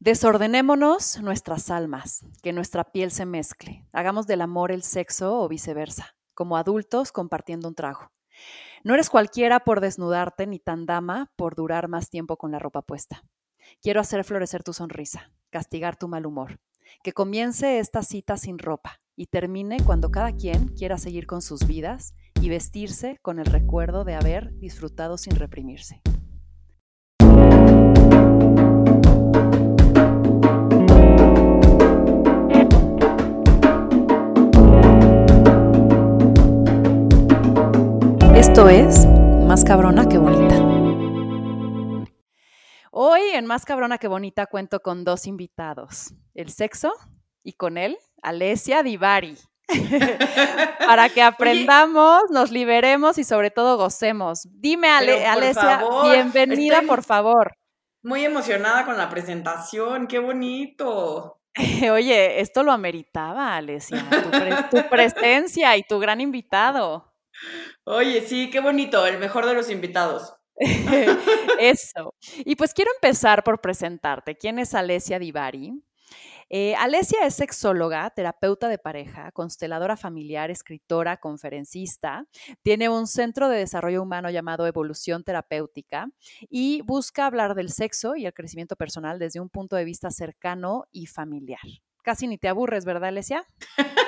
Desordenémonos nuestras almas, que nuestra piel se mezcle. Hagamos del amor el sexo o viceversa, como adultos compartiendo un trago. No eres cualquiera por desnudarte, ni tan dama por durar más tiempo con la ropa puesta. Quiero hacer florecer tu sonrisa, castigar tu mal humor. Que comience esta cita sin ropa y termine cuando cada quien quiera seguir con sus vidas y vestirse con el recuerdo de haber disfrutado sin reprimirse. Esto es Más cabrona que bonita. Hoy en Más cabrona que bonita cuento con dos invitados, el sexo y con él, Alesia Divari. Para que aprendamos, nos liberemos y sobre todo gocemos. Dime, Alesia, bienvenida, por favor. Muy emocionada con la presentación, qué bonito. Oye, esto lo ameritaba, Alesia, tu presencia y tu gran invitado. Oye, sí, qué bonito, el mejor de los invitados. Eso. Y pues quiero empezar por presentarte. ¿Quién es Alesia Divari? Eh, Alesia es sexóloga, terapeuta de pareja, consteladora familiar, escritora, conferencista. Tiene un centro de desarrollo humano llamado Evolución Terapéutica y busca hablar del sexo y el crecimiento personal desde un punto de vista cercano y familiar. Casi ni te aburres, ¿verdad, Alesia?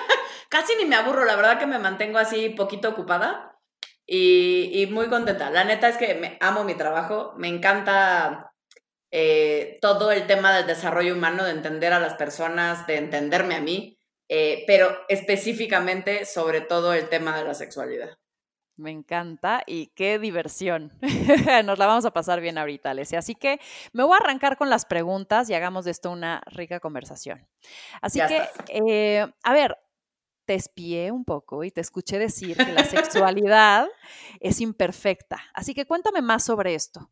casi ni me aburro, la verdad que me mantengo así poquito ocupada y, muy contenta. La neta es que me amo mi trabajo, me encanta eh, todo el tema del desarrollo humano, de entender a las personas, de entenderme a mí, eh, pero específicamente sobre todo el tema de la sexualidad. Me encanta y qué diversión. Nos la vamos a pasar bien ahorita, Alesia. Así que me voy a arrancar con las preguntas y hagamos de esto una rica conversación. Así que, eh, a ver, te espié un poco y te escuché decir que la sexualidad es imperfecta. Así que cuéntame más sobre esto.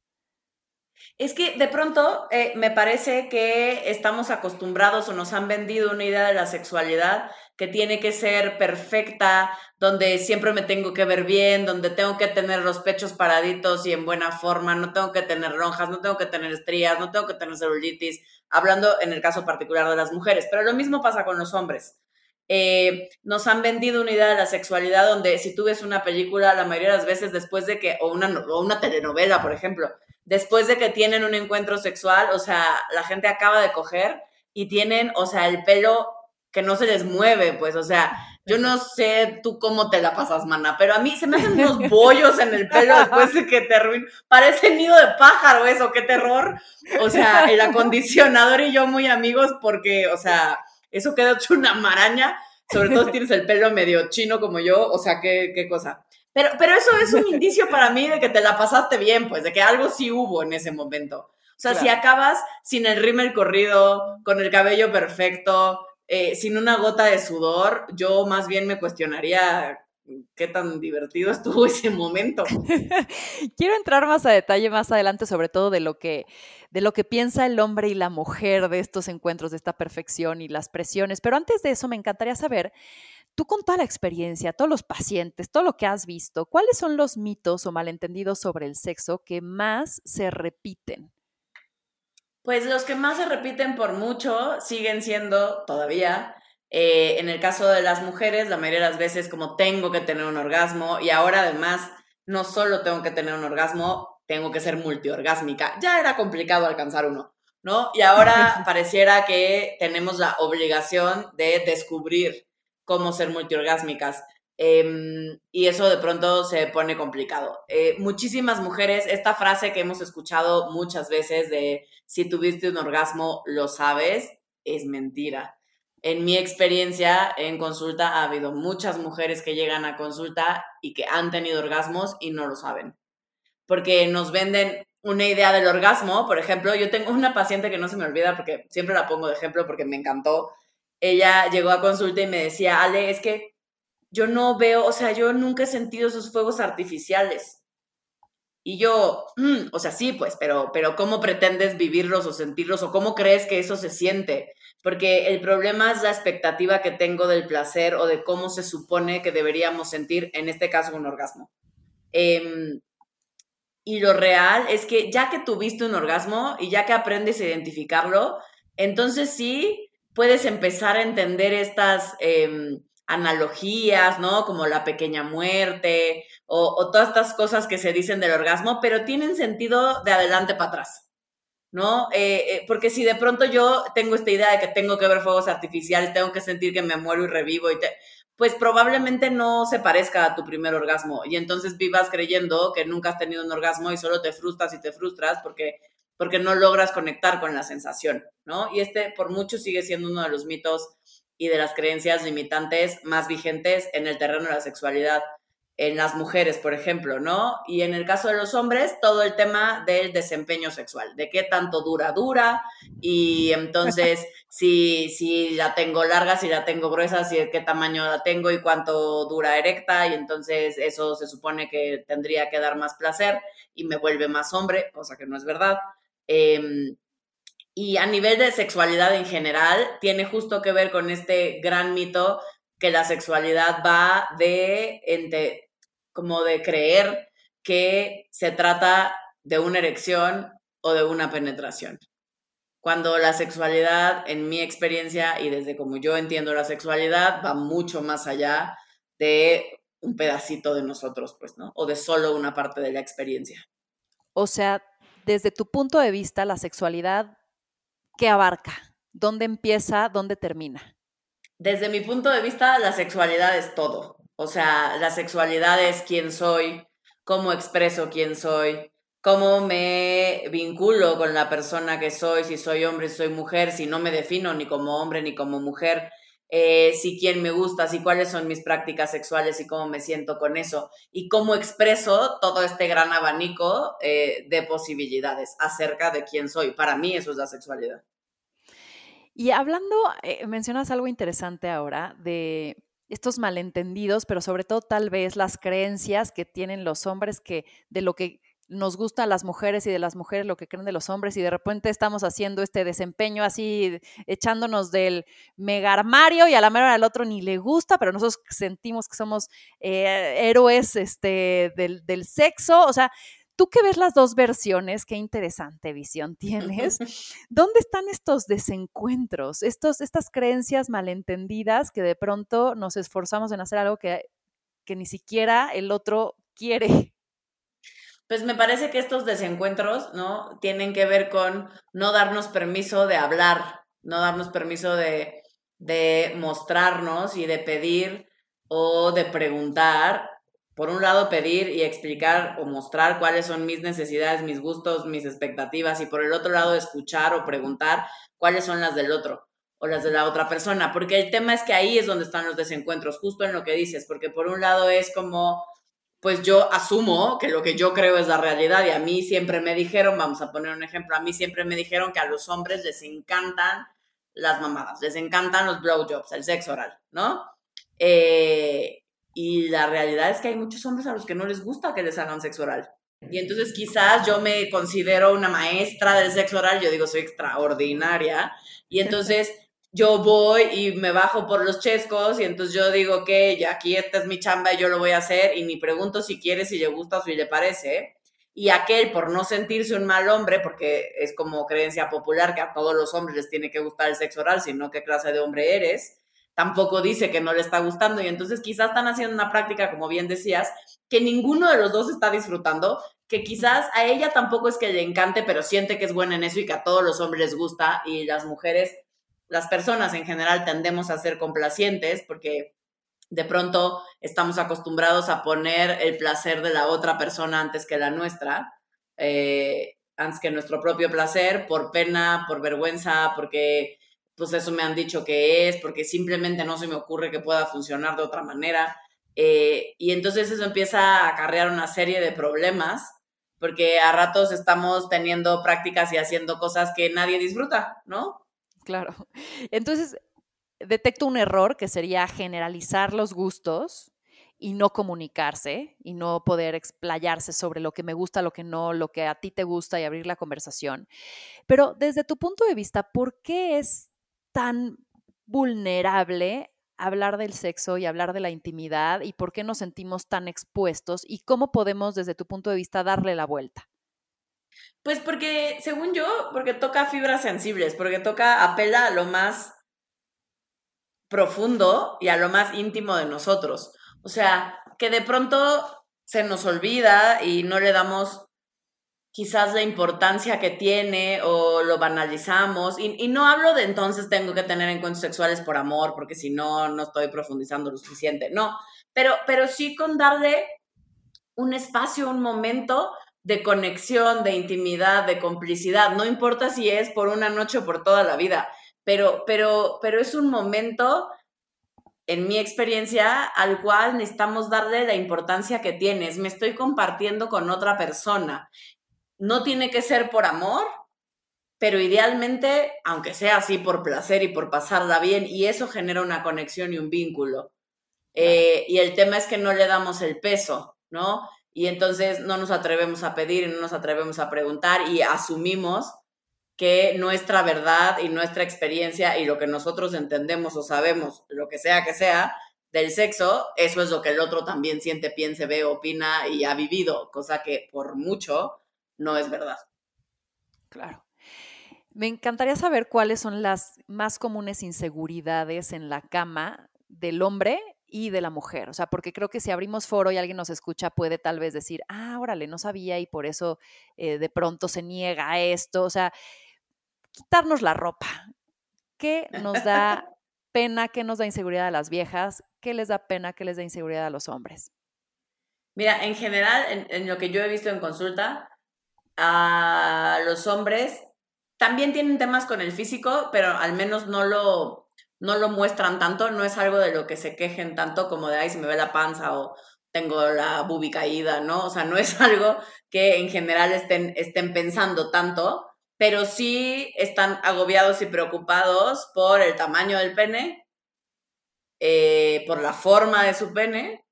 Es que de pronto eh, me parece que estamos acostumbrados o nos han vendido una idea de la sexualidad que tiene que ser perfecta, donde siempre me tengo que ver bien, donde tengo que tener los pechos paraditos y en buena forma, no tengo que tener ronjas, no tengo que tener estrías, no tengo que tener celulitis, hablando en el caso particular de las mujeres, pero lo mismo pasa con los hombres. Eh, nos han vendido una idea de la sexualidad donde si tú ves una película, la mayoría de las veces después de que, o una, o una telenovela, por ejemplo, después de que tienen un encuentro sexual, o sea, la gente acaba de coger y tienen, o sea, el pelo que no se les mueve, pues, o sea, yo no sé tú cómo te la pasas, mana, pero a mí se me hacen unos bollos en el pelo después de que te arruin. Parece nido de pájaro eso, qué terror. O sea, el acondicionador y yo muy amigos porque, o sea, eso queda hecho una maraña, sobre todo si tienes el pelo medio chino como yo, o sea, qué, qué cosa. Pero, pero eso es un indicio para mí de que te la pasaste bien, pues, de que algo sí hubo en ese momento. O sea, si acabas sin el rímel corrido, con el cabello perfecto, eh, sin una gota de sudor, yo más bien me cuestionaría qué tan divertido estuvo ese momento. Quiero entrar más a detalle más adelante, sobre todo de lo que de lo que piensa el hombre y la mujer de estos encuentros, de esta perfección y las presiones. Pero antes de eso, me encantaría saber, tú con toda la experiencia, todos los pacientes, todo lo que has visto, ¿cuáles son los mitos o malentendidos sobre el sexo que más se repiten? Pues los que más se repiten por mucho siguen siendo todavía eh, en el caso de las mujeres, la mayoría de las veces como tengo que tener un orgasmo y ahora además no solo tengo que tener un orgasmo, tengo que ser multiorgásmica. Ya era complicado alcanzar uno, ¿no? Y ahora pareciera que tenemos la obligación de descubrir cómo ser multiorgásmicas. Em, y eso de pronto se pone complicado. Eh, muchísimas mujeres, esta frase que hemos escuchado muchas veces de si tuviste un orgasmo, lo sabes, es mentira. En mi experiencia en consulta ha habido muchas mujeres que llegan a consulta y que han tenido orgasmos y no lo saben porque nos venden una idea del orgasmo. Por ejemplo, yo tengo una paciente que no se me olvida porque siempre la pongo de ejemplo porque me encantó. Ella llegó a consulta y me decía, Ale, es que yo no veo, o sea, yo nunca he sentido esos fuegos artificiales. Y yo, mm, o sea, sí, pues, pero, pero ¿cómo pretendes vivirlos o sentirlos o cómo crees que eso se siente? Porque el problema es la expectativa que tengo del placer o de cómo se supone que deberíamos sentir, en este caso, un orgasmo. Eh, y lo real es que ya que tuviste un orgasmo y ya que aprendes a identificarlo, entonces sí puedes empezar a entender estas em, analogías, ¿no? Como la pequeña muerte o, todas estas cosas que se dicen del orgasmo, pero tienen sentido de adelante para atrás, ¿no? Eh, eh, porque si de pronto yo tengo esta idea de que tengo que ver fuegos artificiales, tengo que sentir que me muero y revivo y te, pues probablemente no se parezca a tu primer orgasmo y entonces vivas creyendo que nunca has tenido un orgasmo y solo te frustras y te frustras porque porque no logras conectar con la sensación, ¿no? Y este por mucho sigue siendo uno de los mitos y de las creencias limitantes más vigentes en el terreno de la sexualidad en las mujeres, por ejemplo, ¿no? Y en el caso de los hombres, todo el tema del desempeño sexual, de qué tanto dura, dura, y entonces si, si la tengo larga, si la tengo gruesa, si qué tamaño la tengo y cuánto dura erecta, y entonces eso se supone que tendría que dar más placer y me vuelve más hombre, cosa que no es verdad. Em, y a nivel de sexualidad en general, tiene justo que ver con este gran mito que la sexualidad va de, como de creer que se trata de una erección o de una penetración. Cuando la sexualidad, en mi experiencia y desde como yo entiendo la sexualidad, va mucho más allá de un pedacito de nosotros, pues, ¿no? O de solo una parte de la experiencia. O sea, desde tu punto de vista, la sexualidad ¿qué abarca? ¿Dónde empieza? ¿Dónde termina? Desde mi punto de vista, la sexualidad es todo. O sea, la sexualidad es quién soy, cómo expreso quién soy, cómo me vinculo con la persona que soy, si soy hombre, si soy mujer, si no me defino ni como hombre ni como mujer, eh, si quién me gusta, si cuáles son mis prácticas sexuales y cómo me siento con eso, y cómo expreso todo este gran abanico eh, de posibilidades acerca de quién soy. Para mí eso es la sexualidad. Y hablando, eh, mencionas algo interesante ahora de estos malentendidos, pero sobre todo tal vez las creencias que tienen los hombres que de lo que nos gusta a las mujeres y de las mujeres lo que creen de los hombres y de repente estamos haciendo este desempeño así echándonos del mega armario y a la mera del otro ni le gusta, pero nosotros sentimos que somos eh, héroes este, del, del, sexo. O sea, tú que ves las dos versiones, qué interesante visión tienes. ¿Dónde están estos desencuentros, estos, estas creencias malentendidas que de pronto nos esforzamos en hacer algo que, que ni siquiera el otro quiere? Pues me parece que estos desencuentros, ¿no? Tienen que ver con no darnos permiso de hablar, no darnos permiso de, de mostrarnos y de pedir o de preguntar. Por un lado, pedir y explicar o mostrar cuáles son mis necesidades, mis gustos, mis expectativas, y por el otro lado, escuchar o preguntar cuáles son las del otro o las de la otra persona, porque el tema es que ahí es donde están los desencuentros, justo en lo que dices, porque por un lado es como pues yo asumo que lo que yo creo es la realidad y a mí siempre me dijeron, vamos a poner un ejemplo, a mí siempre me dijeron que a los hombres les encantan las mamadas, les encantan los blowjobs, el sexo oral, ¿no? Eh, y la realidad es que hay muchos hombres a los que no les gusta que les hagan sexo oral. Y entonces quizás yo me considero una maestra del sexo oral, yo digo soy extraordinaria, y entonces yo voy y me bajo por los chescos y entonces yo digo que ya aquí esta es mi chamba y yo lo voy a hacer y ni pregunto si quiere, si le gusta o si le parece. Y aquel, por no sentirse un mal hombre, porque es como creencia popular que a todos los hombres les tiene que gustar el sexo oral, sino qué clase de hombre eres, tampoco dice que no le está gustando. Y entonces quizás están haciendo una práctica, como bien decías, que ninguno de los dos está disfrutando, que quizás a ella tampoco es que le encante, pero siente que es buena en eso y que a todos los hombres les gusta y las mujeres las personas en general tendemos a ser complacientes porque de pronto estamos acostumbrados a poner el placer de la otra persona antes que la nuestra, eh, antes que nuestro propio placer, por pena, por vergüenza, porque pues eso me han dicho que es, porque simplemente no se me ocurre que pueda funcionar de otra manera. Eh, y entonces eso empieza a acarrear una serie de problemas, porque a ratos estamos teniendo prácticas y haciendo cosas que nadie disfruta, ¿no? Claro. Entonces, detecto un error que sería generalizar los gustos y no comunicarse y no poder explayarse sobre lo que me gusta, lo que no, lo que a ti te gusta y abrir la conversación. Pero desde tu punto de vista, ¿por qué es tan vulnerable hablar del sexo y hablar de la intimidad y por qué nos sentimos tan expuestos y cómo podemos desde tu punto de vista darle la vuelta? Pues porque, según yo, porque toca fibras sensibles, porque toca, apela a lo más profundo y a lo más íntimo de nosotros. O sea, que de pronto se nos olvida y no le damos quizás la importancia que tiene o lo banalizamos. Y, no hablo de entonces tengo que tener encuentros sexuales por amor, porque si no, no estoy profundizando lo suficiente. No, pero, pero sí con darle un espacio, un momento de conexión, de intimidad, de complicidad. No importa si es por una noche o por toda la vida, pero, pero, pero es un momento, en mi experiencia, al cual necesitamos darle la importancia que tienes. Me estoy compartiendo con otra persona. No tiene que ser por amor, pero idealmente, aunque sea así por placer y por pasarla bien, y eso genera una conexión y un vínculo. Eh, y el tema es que no le damos el peso, ¿no? y entonces no nos atrevemos a pedir y no nos atrevemos a preguntar y asumimos que nuestra verdad y nuestra experiencia y lo que nosotros entendemos o sabemos, lo que sea que sea, del sexo, eso es lo que el otro también siente, piense, ve, opina y ha vivido, cosa que por mucho no es verdad. Claro. Me encantaría saber cuáles son las más comunes inseguridades en la cama del hombre y de la mujer. O sea, porque creo que si abrimos foro y alguien nos escucha, puede tal vez decir, ah, órale, no sabía y por eso eh, de pronto se niega a esto. O sea, quitarnos la ropa. ¿Qué nos da pena? ¿Qué nos da inseguridad a las viejas? ¿Qué les da pena? ¿Qué les da inseguridad a los hombres? Mira, en general, en, en lo que yo he visto en consulta, a los hombres también tienen temas con el físico, pero al menos no lo, no lo muestran tanto, no es algo de lo que se quejen tanto como de, ay, se me ve la panza o tengo la bubi caída, ¿no? O sea, no es algo que en general estén, estén pensando tanto, pero sí están agobiados y preocupados por el tamaño del pene, eh, por la forma de su pene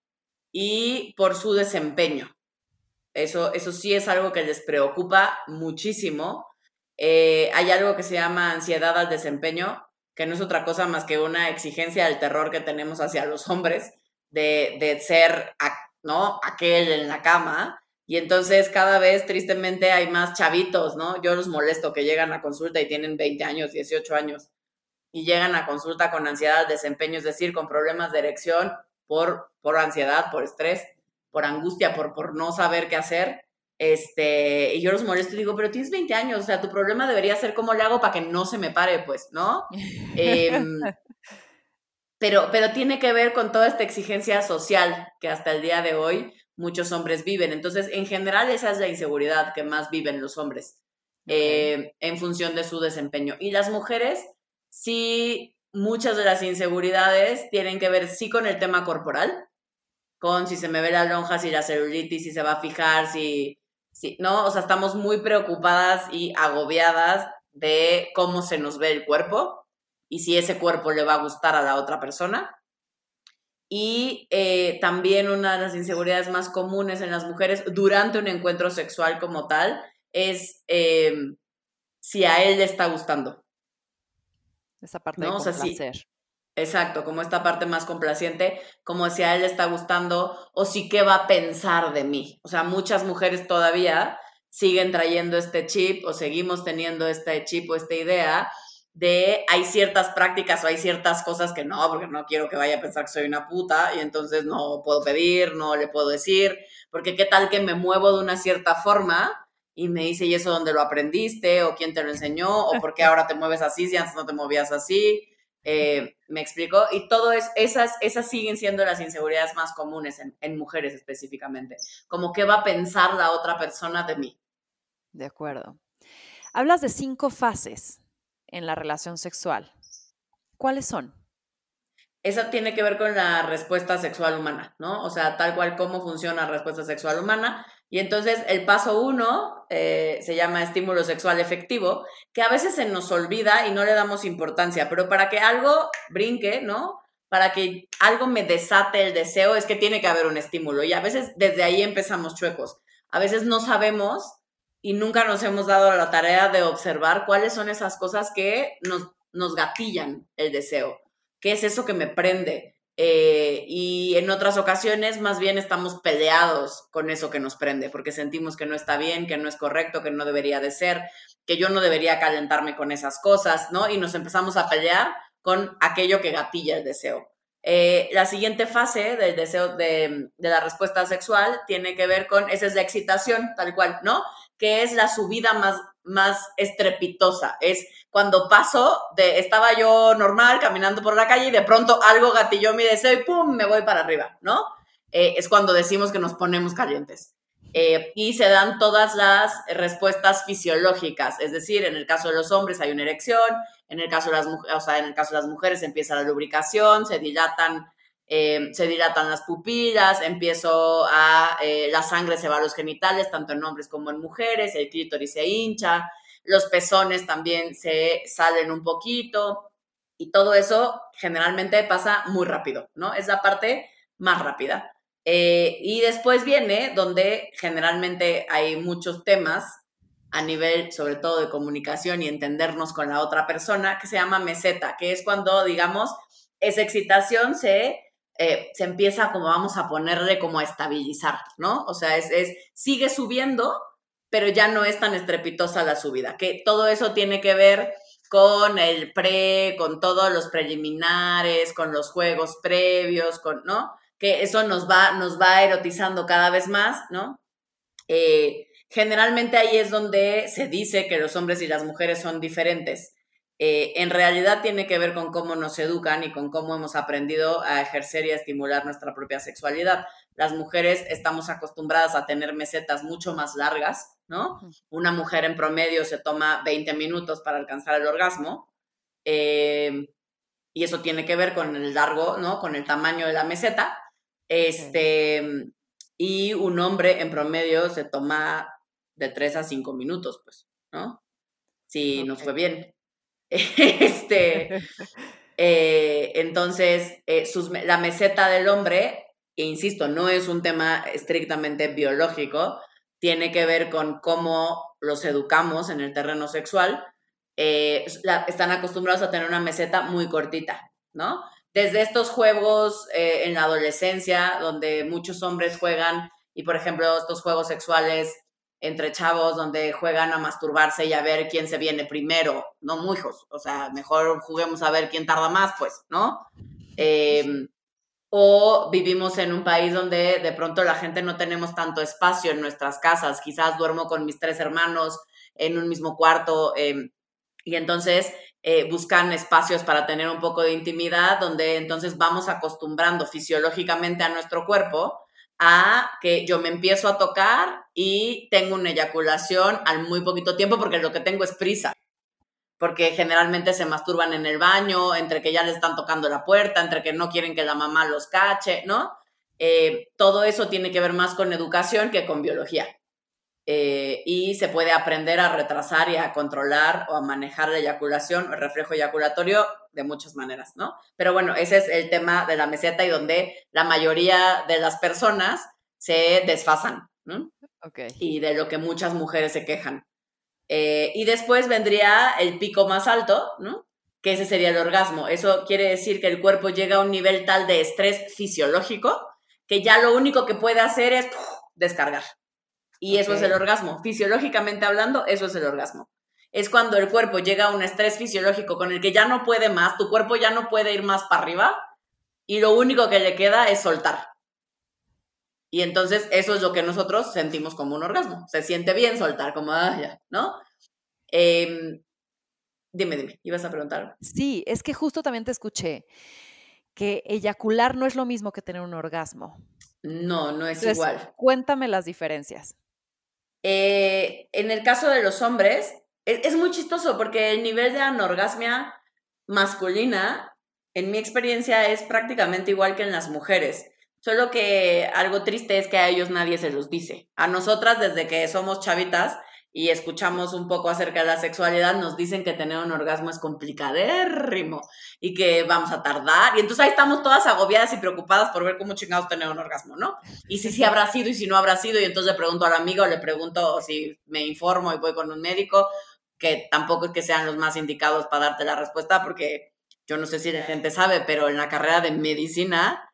y por su desempeño. Eso, eso sí es algo que les preocupa muchísimo. Eh, hay algo que se llama ansiedad al desempeño, que no es otra cosa más que una exigencia del terror que tenemos hacia los hombres de, de ser, ¿no? Aquel en la cama. Y entonces cada vez tristemente hay más chavitos, ¿no? Yo los molesto que llegan a consulta y tienen 20 años, 18 años y llegan a consulta con ansiedad, desempeño, es decir, con problemas de erección por, por ansiedad, por estrés, por angustia, por, por no saber qué hacer. Este, y yo los molesto y digo, pero tienes 20 años, o sea, tu problema debería ser cómo le hago para que no se me pare, pues, ¿no? Em, pero, pero tiene que ver con toda esta exigencia social que hasta el día de hoy muchos hombres viven. Entonces, en general, esa es la inseguridad que más viven los hombres em, en función de su desempeño. Y las mujeres, sí, muchas de las inseguridades tienen que ver, sí, con el tema corporal, con si se me ve la lonja, si la celulitis, si se va a fijar, si Sí, ¿no? O sea, estamos muy preocupadas y agobiadas de cómo se nos ve el cuerpo y si ese cuerpo le va a gustar a la otra persona. Y eh, también una de las inseguridades más comunes en las mujeres durante un encuentro sexual como tal es em, si a él le está gustando. Esa parte de complacer. Exacto, como esta parte más complaciente, como si a él le está gustando o si qué va a pensar de mí. O sea, muchas mujeres todavía siguen trayendo este chip o seguimos teniendo este chip o esta idea de hay ciertas prácticas o hay ciertas cosas que no, porque no quiero que vaya a pensar que soy una puta y entonces no puedo pedir, no le puedo decir, porque qué tal que me muevo de una cierta forma y me dice, ¿y eso dónde lo aprendiste? ¿O quién te lo enseñó? ¿O por qué ahora te mueves así si antes no te movías así? Eh, me explico, y todo es, esas, esas siguen siendo las inseguridades más comunes en, mujeres específicamente, como qué va a pensar la otra persona de mí. De acuerdo. Hablas de cinco fases en la relación sexual. ¿Cuáles son? Eso tiene que ver con la respuesta sexual humana, ¿no? O sea, tal cual cómo funciona la respuesta sexual humana. Y entonces el paso uno eh, se llama estímulo sexual efectivo, que a veces se nos olvida y no le damos importancia, pero para que algo brinque, ¿no? Para que algo me desate el deseo es que tiene que haber un estímulo y a veces desde ahí empezamos chuecos. A veces no sabemos y nunca nos hemos dado la tarea de observar cuáles son esas cosas que nos, nos gatillan el deseo. ¿Qué es eso que me prende? Eh, y en otras ocasiones más bien estamos peleados con eso que nos prende, porque sentimos que no está bien, que no es correcto, que no debería de ser, que yo no debería calentarme con esas cosas, ¿no? Y nos empezamos a pelear con aquello que gatilla el deseo. Eh, la siguiente fase del deseo de, de, la respuesta sexual tiene que ver con, esa es la excitación, tal cual, ¿no? Que es la subida más, más estrepitosa. Es cuando paso de, estaba yo normal caminando por la calle y de pronto algo gatilló mi deseo y ¡pum! me voy para arriba, ¿no? Eh, es cuando decimos que nos ponemos calientes. Eh, y se dan todas las respuestas fisiológicas, es decir, en el caso de los hombres hay una erección, en el caso de las, o sea, en el caso de las mujeres empieza la lubricación, se dilatan, eh, se dilatan las pupilas, empiezo a, eh, la sangre se va a los genitales, tanto en hombres como en mujeres, el clítoris se hincha, los pezones también se salen un poquito y todo eso generalmente pasa muy rápido, ¿no? Es la parte más rápida. Eh, y después viene donde generalmente hay muchos temas a nivel sobre todo de comunicación y entendernos con la otra persona, que se llama meseta, que es cuando, digamos, esa excitación se, eh, se empieza como vamos a ponerle como a estabilizar, ¿no? O sea, es, es, sigue subiendo, pero ya no es tan estrepitosa la subida, que todo eso tiene que ver con el pre, con todos los preliminares, con los juegos previos, con, ¿no? Que eso nos va, nos va erotizando cada vez más, ¿no? Eh, Generalmente ahí es donde se dice que los hombres y las mujeres son diferentes. Eh, en realidad tiene que ver con cómo nos educan y con cómo hemos aprendido a ejercer y a estimular nuestra propia sexualidad. Las mujeres estamos acostumbradas a tener mesetas mucho más largas, ¿no? Una mujer en promedio se toma 20 minutos para alcanzar el orgasmo. Eh, y eso tiene que ver con el largo, ¿no? Con el tamaño de la meseta. Este, y un hombre en promedio se toma de tres a cinco minutos, pues, ¿no? Si nos fue bien. este, eh, entonces, eh, la meseta del hombre, e insisto, no es un tema estrictamente biológico, tiene que ver con cómo los educamos en el terreno sexual. Eh, están acostumbrados a tener una meseta muy cortita, ¿no? Desde estos juegos en la adolescencia, donde muchos hombres juegan, y por ejemplo, estos juegos sexuales entre chavos donde juegan a masturbarse y a ver quién se viene primero, no mujos, o sea, mejor juguemos a ver quién tarda más, pues, ¿no? Em, o vivimos en un país donde de pronto la gente no tenemos tanto espacio en nuestras casas, quizás duermo con mis tres hermanos en un mismo cuarto em, y entonces eh, buscan espacios para tener un poco de intimidad, donde entonces vamos acostumbrando fisiológicamente a nuestro cuerpo a que yo me empiezo a tocar y tengo una eyaculación al muy poquito tiempo porque lo que tengo es prisa. Porque generalmente se masturban en el baño, entre que ya le están tocando la puerta, entre que no quieren que la mamá los cache, ¿no? Eh, todo eso tiene que ver más con educación que con biología. Eh, y se puede aprender a retrasar y a controlar o a manejar la eyaculación o el reflejo eyaculatorio de muchas maneras, ¿no? Pero bueno, ese es el tema de la meseta y donde la mayoría de las personas se desfasan, ¿no? Okay. Y de lo que muchas mujeres se quejan. Eh, y después vendría el pico más alto, ¿no? Que ese sería el orgasmo. Eso quiere decir que el cuerpo llega a un nivel tal de estrés fisiológico que ya lo único que puede hacer es descargar. Y eso es el orgasmo. Fisiológicamente hablando, eso es el orgasmo. Es cuando el cuerpo llega a un estrés fisiológico con el que ya no puede más, tu cuerpo ya no puede ir más para arriba y lo único que le queda es soltar. Y entonces eso es lo que nosotros sentimos como un orgasmo. Se siente bien soltar, como, ah, ya, ¿no? Em, dime, dime, ¿ibas a preguntar? Sí, es que justo también te escuché que eyacular no es lo mismo que tener un orgasmo. No, no es igual. Cuéntame las diferencias. Eh, en el caso de los hombres, es, muy chistoso porque el nivel de anorgasmia masculina, en mi experiencia, es prácticamente igual que en las mujeres. Solo que algo triste es que a ellos nadie se los dice. A nosotras, desde que somos chavitas y escuchamos un poco acerca de la sexualidad, nos dicen que tener un orgasmo es complicadérrimo y que vamos a tardar. Y entonces ahí estamos todas agobiadas y preocupadas por ver cómo chingados tener un orgasmo, ¿no? Y si sí habrá sido y si no habrá sido. Y entonces le pregunto al amigo, le pregunto si me informo y voy con un médico, que tampoco es que sean los más indicados para darte la respuesta porque yo no sé si la gente sabe, pero en la carrera de medicina,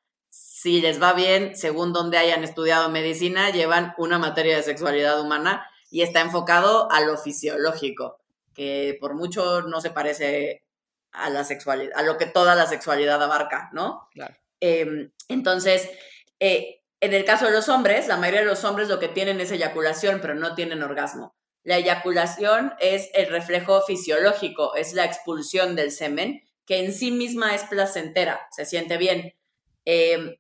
si les va bien, según donde hayan estudiado medicina, llevan una materia de sexualidad humana y está enfocado a lo fisiológico, que por mucho no se parece a la sexualidad, a lo que toda la sexualidad abarca, ¿no? Claro. Em, entonces, eh, en el caso de los hombres, la mayoría de los hombres lo que tienen es eyaculación, pero no tienen orgasmo. La eyaculación es el reflejo fisiológico, es la expulsión del semen, que en sí misma es placentera, se siente bien. Em,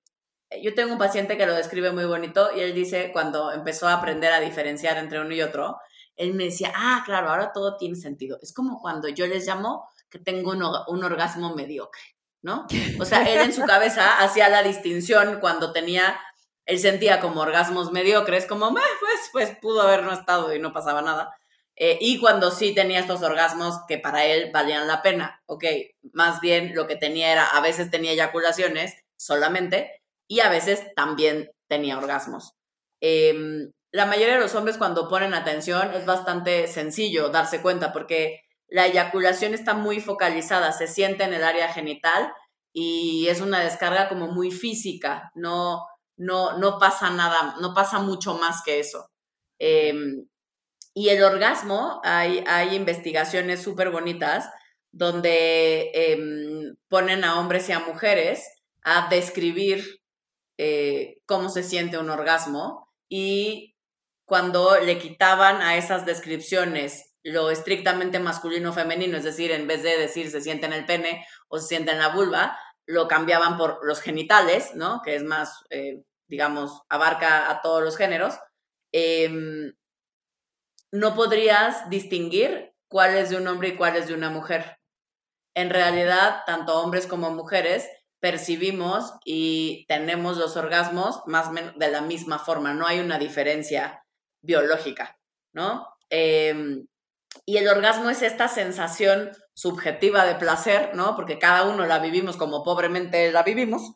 yo tengo un paciente que lo describe muy bonito y él dice, cuando empezó a aprender a diferenciar entre uno y otro, él me decía, ah, claro, ahora todo tiene sentido. Es como cuando yo les llamo que tengo un, un orgasmo mediocre, ¿no? O sea, él en su cabeza hacía la distinción cuando tenía él sentía como orgasmos mediocres, como, pues, pues pudo haber no estado y no pasaba nada. Eh, y cuando sí tenía estos orgasmos que para él valían la pena, ok, más bien lo que tenía era, a veces tenía eyaculaciones solamente y a veces también tenía orgasmos. Em, la mayoría de los hombres cuando ponen atención es bastante sencillo darse cuenta porque la eyaculación está muy focalizada, se siente en el área genital y es una descarga como muy física, no, no, no pasa nada, no pasa mucho más que eso. Em, y el orgasmo, hay, hay investigaciones súper bonitas donde em, ponen a hombres y a mujeres a describir eh, cómo se siente un orgasmo y cuando le quitaban a esas descripciones lo estrictamente masculino o femenino, es decir, en vez de decir se siente en el pene o se siente en la vulva, lo cambiaban por los genitales, ¿no? Que es más eh, digamos, abarca a todos los géneros, em, no podrías distinguir cuál es de un hombre y cuál es de una mujer. En realidad, tanto hombres como mujeres percibimos y tenemos los orgasmos más de la misma forma, no hay una diferencia biológica, ¿no? Em, y el orgasmo es esta sensación subjetiva de placer, ¿no? Porque cada uno la vivimos como pobremente la vivimos,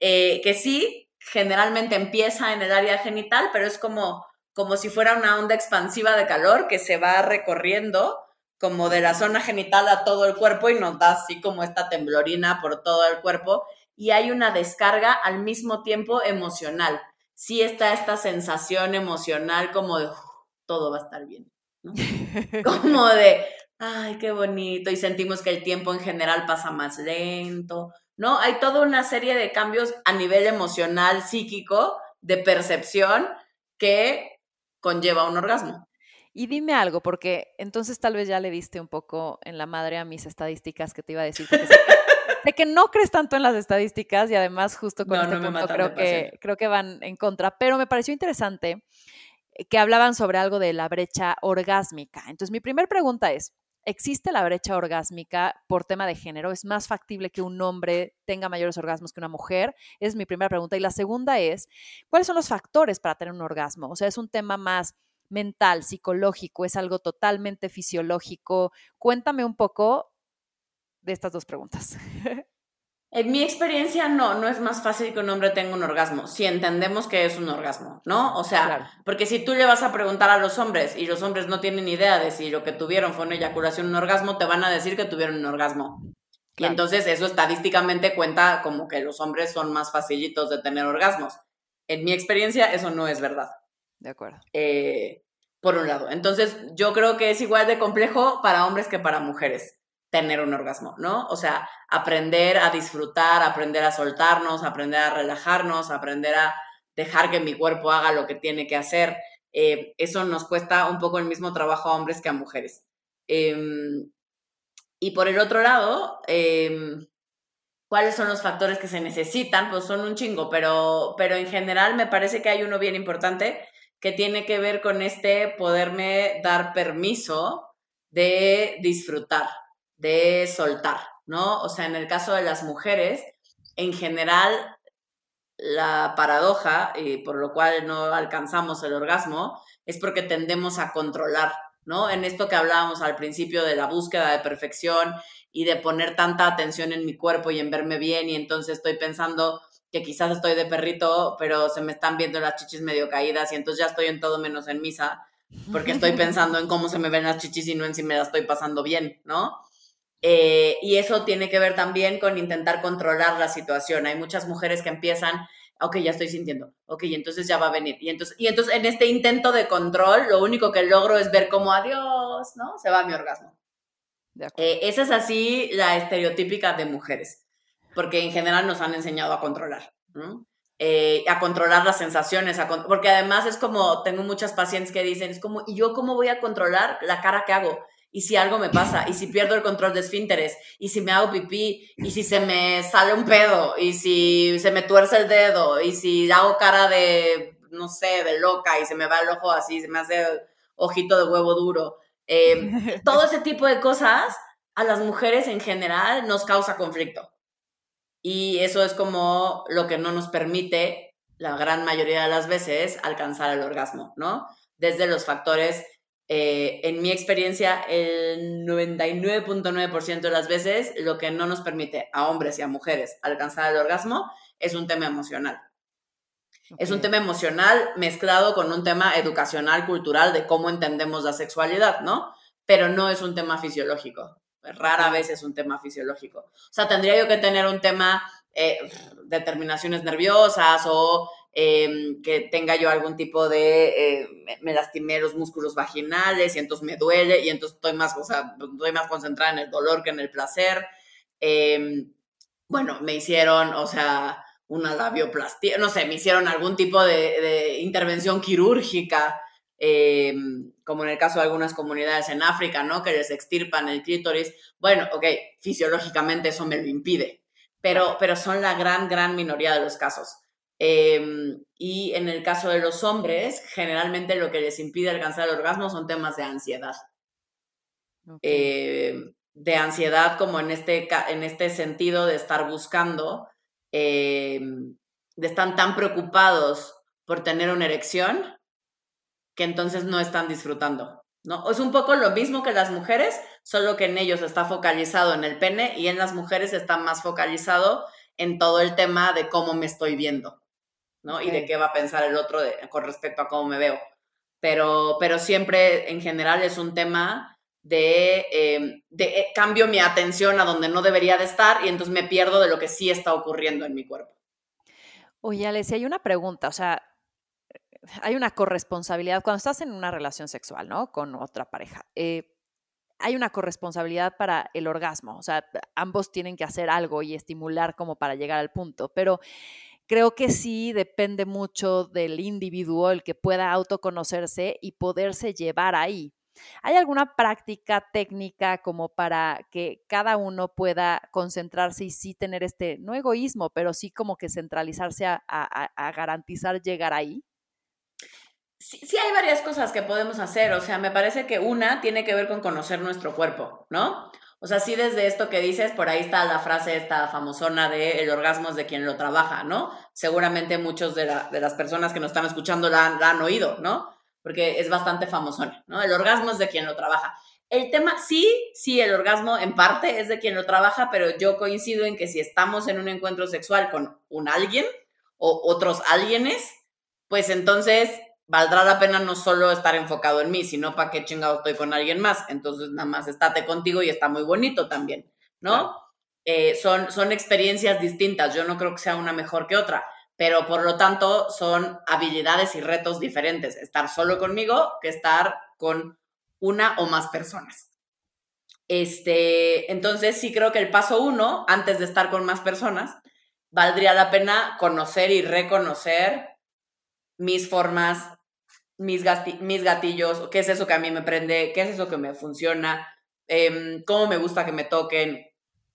eh, que sí generalmente empieza en el área genital, pero es como, como si fuera una onda expansiva de calor que se va recorriendo como de la zona genital a todo el cuerpo y nos da así como esta temblorina por todo el cuerpo y hay una descarga al mismo tiempo emocional. Sí está esta sensación emocional como de todo va a estar bien, como de ay, qué bonito y sentimos que el tiempo en general pasa más lento, ¿no? Hay toda una serie de cambios a nivel emocional, psíquico, de percepción que conlleva un orgasmo. Y dime algo, porque entonces tal vez ya le diste un poco en la madre a mis estadísticas que te iba a decir. Sé que, no crees tanto en las estadísticas y además justo con este punto creo que, creo que van en contra, pero me pareció interesante que hablaban sobre algo de la brecha orgásmica. Entonces mi primera pregunta es, ¿Existe la brecha orgásmica por tema de género? ¿Es más factible que un hombre tenga mayores orgasmos que una mujer? Es mi primera pregunta. Y la segunda es, ¿cuáles son los factores para tener un orgasmo? O sea, es un tema más mental, psicológico, es algo totalmente fisiológico. Cuéntame un poco de estas dos preguntas. En mi experiencia, no, no es más fácil que un hombre tenga un orgasmo, si entendemos que es un orgasmo, ¿no? O sea, porque si tú le vas a preguntar a los hombres y los hombres no tienen idea de si lo que tuvieron fue una eyaculación, un orgasmo, te van a decir que tuvieron un orgasmo. Y entonces eso estadísticamente cuenta como que los hombres son más facilitos de tener orgasmos. En mi experiencia, eso no es verdad. De acuerdo. Eh, por un lado. Entonces, yo creo que es igual de complejo para hombres que para mujeres tener un orgasmo, ¿no? O sea, aprender a disfrutar, aprender a soltarnos, aprender a relajarnos, aprender a dejar que mi cuerpo haga lo que tiene que hacer. Eh, eso nos cuesta un poco el mismo trabajo a hombres que a mujeres. Em, y por el otro lado, em, ¿cuáles son los factores que se necesitan? Pues son un chingo, pero, pero en general me parece que hay uno bien importante que tiene que ver con este poderme dar permiso de disfrutar, de soltar, ¿no? O sea, en el caso de las mujeres, en general, la paradoja, y por lo cual no alcanzamos el orgasmo, es porque tendemos a controlar, ¿no? En esto que hablábamos al principio de la búsqueda de perfección y de poner tanta atención en mi cuerpo y en verme bien, y entonces estoy pensando que quizás estoy de perrito, pero se me están viendo las chichis medio caídas y entonces ya estoy en todo menos en misa, porque estoy pensando en cómo se me ven las chichis y no en si me las estoy pasando bien, ¿no? Eh, y eso tiene que ver también con intentar controlar la situación. Hay muchas mujeres que empiezan, ok, ya estoy sintiendo, ok, entonces ya va a venir. Y entonces, y entonces en este intento de control, lo único que logro es ver como adiós, ¿no? Se va mi orgasmo. Eh, esa es así la estereotípica de mujeres, porque en general nos han enseñado a controlar, ¿no? Eh, a controlar las sensaciones, a porque además es como, tengo muchas pacientes que dicen, es como, ¿y yo cómo voy a controlar la cara que hago? y si algo me pasa, y si pierdo el control de esfínteres, y si me hago pipí, y si se me sale un pedo, y si se me tuerce el dedo, y si hago cara de, no sé, de loca, y se me va el ojo así, se me hace ojito de huevo duro. Eh, todo ese tipo de cosas a las mujeres en general nos causa conflicto. Y eso es como lo que no nos permite, la gran mayoría de las veces, alcanzar el orgasmo, ¿no? Desde los factores eh, en mi experiencia, el 99.9% de las veces lo que no nos permite a hombres y a mujeres alcanzar el orgasmo es un tema emocional. Es un tema emocional mezclado con un tema educacional, cultural, de cómo entendemos la sexualidad, ¿no? Pero no es un tema fisiológico. Rara vez es un tema fisiológico. O sea, tendría yo que tener un tema, eh, determinaciones nerviosas o Em, que tenga yo algún tipo de, eh, me, lastimé los músculos vaginales y entonces me duele y entonces estoy más, o sea, estoy más concentrada en el dolor que en el placer. Em, bueno, me hicieron, o sea, una labioplastía, no sé, me hicieron algún tipo de, intervención quirúrgica, em, como en el caso de algunas comunidades en África, ¿no? Que les extirpan el clítoris. Bueno, ok, fisiológicamente eso me lo impide, pero, pero son la gran, gran minoría de los casos. Em, y en el caso de los hombres, generalmente lo que les impide alcanzar el orgasmo son temas de ansiedad. Em, de ansiedad como en este, en este sentido de estar buscando, em, de estar tan preocupados por tener una erección que entonces no están disfrutando. ¿no? Es un poco lo mismo que las mujeres, solo que en ellos está focalizado en el pene y en las mujeres está más focalizado en todo el tema de cómo me estoy viendo. ¿no? Y de qué va a pensar el otro con respecto a cómo me veo. Pero, pero siempre en general es un tema de, de eh, cambio mi atención a donde no debería de estar y entonces me pierdo de lo que sí está ocurriendo en mi cuerpo. Oye, Alessia, hay una pregunta, o sea, hay una corresponsabilidad cuando estás en una relación sexual, ¿no? Con otra pareja. Eh, hay una corresponsabilidad para el orgasmo, o sea, ambos tienen que hacer algo y estimular como para llegar al punto, pero creo que sí depende mucho del individuo el que pueda autoconocerse y poderse llevar ahí. ¿Hay alguna práctica técnica como para que cada uno pueda concentrarse y sí tener este, no egoísmo, pero sí como que centralizarse a, garantizar llegar ahí? Sí, hay varias cosas que podemos hacer. O sea, me parece que una tiene que ver con conocer nuestro cuerpo, ¿no? O sea, sí desde esto que dices, por ahí está la frase esta famosona de el orgasmo es de quien lo trabaja, ¿no? Seguramente muchos de, las personas que nos están escuchando la, han oído, ¿no? Porque es bastante famosona, ¿no? El orgasmo es de quien lo trabaja. El tema, sí, sí, el orgasmo en parte es de quien lo trabaja, pero yo coincido en que si estamos en un encuentro sexual con un alguien o otros alguienes, pues entonces valdrá la pena no solo estar enfocado en mí, sino para qué chingado estoy con alguien más. Entonces, nada más estate contigo y está muy bonito también, ¿no? Eh, son, son experiencias distintas. Yo no creo que sea una mejor que otra, pero por lo tanto son habilidades y retos diferentes. Estar solo conmigo que estar con una o más personas. Este, entonces sí creo que el paso uno, antes de estar con más personas, valdría la pena conocer y reconocer mis formas mis, mis gatillos, qué es eso que a mí me prende, qué es eso que me funciona, em, cómo me gusta que me toquen.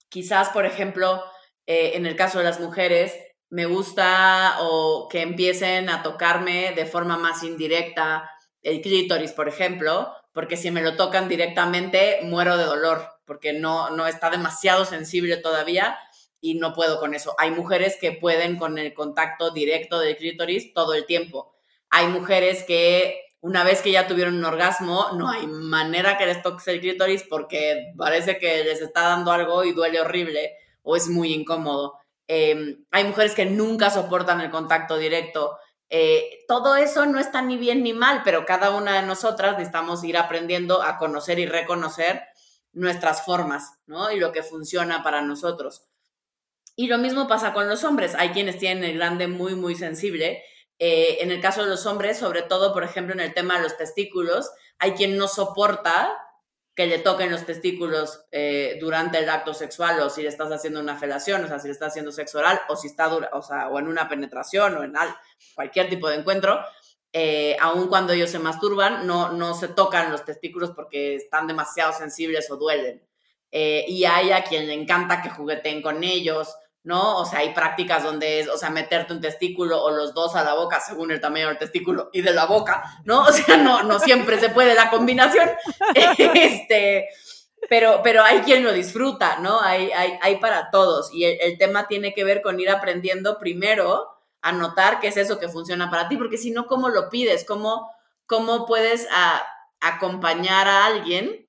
Quizás, por ejemplo, eh, en el caso de las mujeres, me gusta o que empiecen a tocarme de forma más indirecta el clítoris, por ejemplo, porque si me lo tocan directamente, muero de dolor, porque no, no está demasiado sensible todavía y no puedo con eso. Hay mujeres que pueden con el contacto directo del clítoris todo el tiempo hay mujeres que una vez que ya tuvieron un orgasmo, no hay manera que les toques el clítoris porque parece que les está dando algo y duele horrible o es muy incómodo. Em, hay mujeres que nunca soportan el contacto directo. Eh, todo eso no está ni bien ni mal, pero cada una de nosotras necesitamos ir aprendiendo a conocer y reconocer nuestras formas, ¿no? Y lo que funciona para nosotros. Y lo mismo pasa con los hombres. Hay quienes tienen el grande muy, muy sensible. Eh, en el caso de los hombres, sobre todo, por ejemplo, en el tema de los testículos, hay quien no soporta que le toquen los testículos eh, durante el acto sexual o si le estás haciendo una felación, o sea, si le estás haciendo sexo oral o si está dura, o sea, o en una penetración o en cualquier tipo de encuentro, eh, aun cuando ellos se masturban, no, no se tocan los testículos porque están demasiado sensibles o duelen. y hay a quien le encanta que jugueteen con ellos ¿no? O sea, hay prácticas donde es, o sea, meterte un testículo o los dos a la boca según el tamaño del testículo y de la boca, ¿no? O sea, no, no siempre se puede la combinación. este, pero, pero hay quien lo disfruta, ¿no? Hay, hay, hay para todos. Y el, tema tiene que ver con ir aprendiendo primero a notar qué es eso que funciona para ti, porque si no, ¿cómo lo pides? ¿Cómo, cómo puedes acompañar a alguien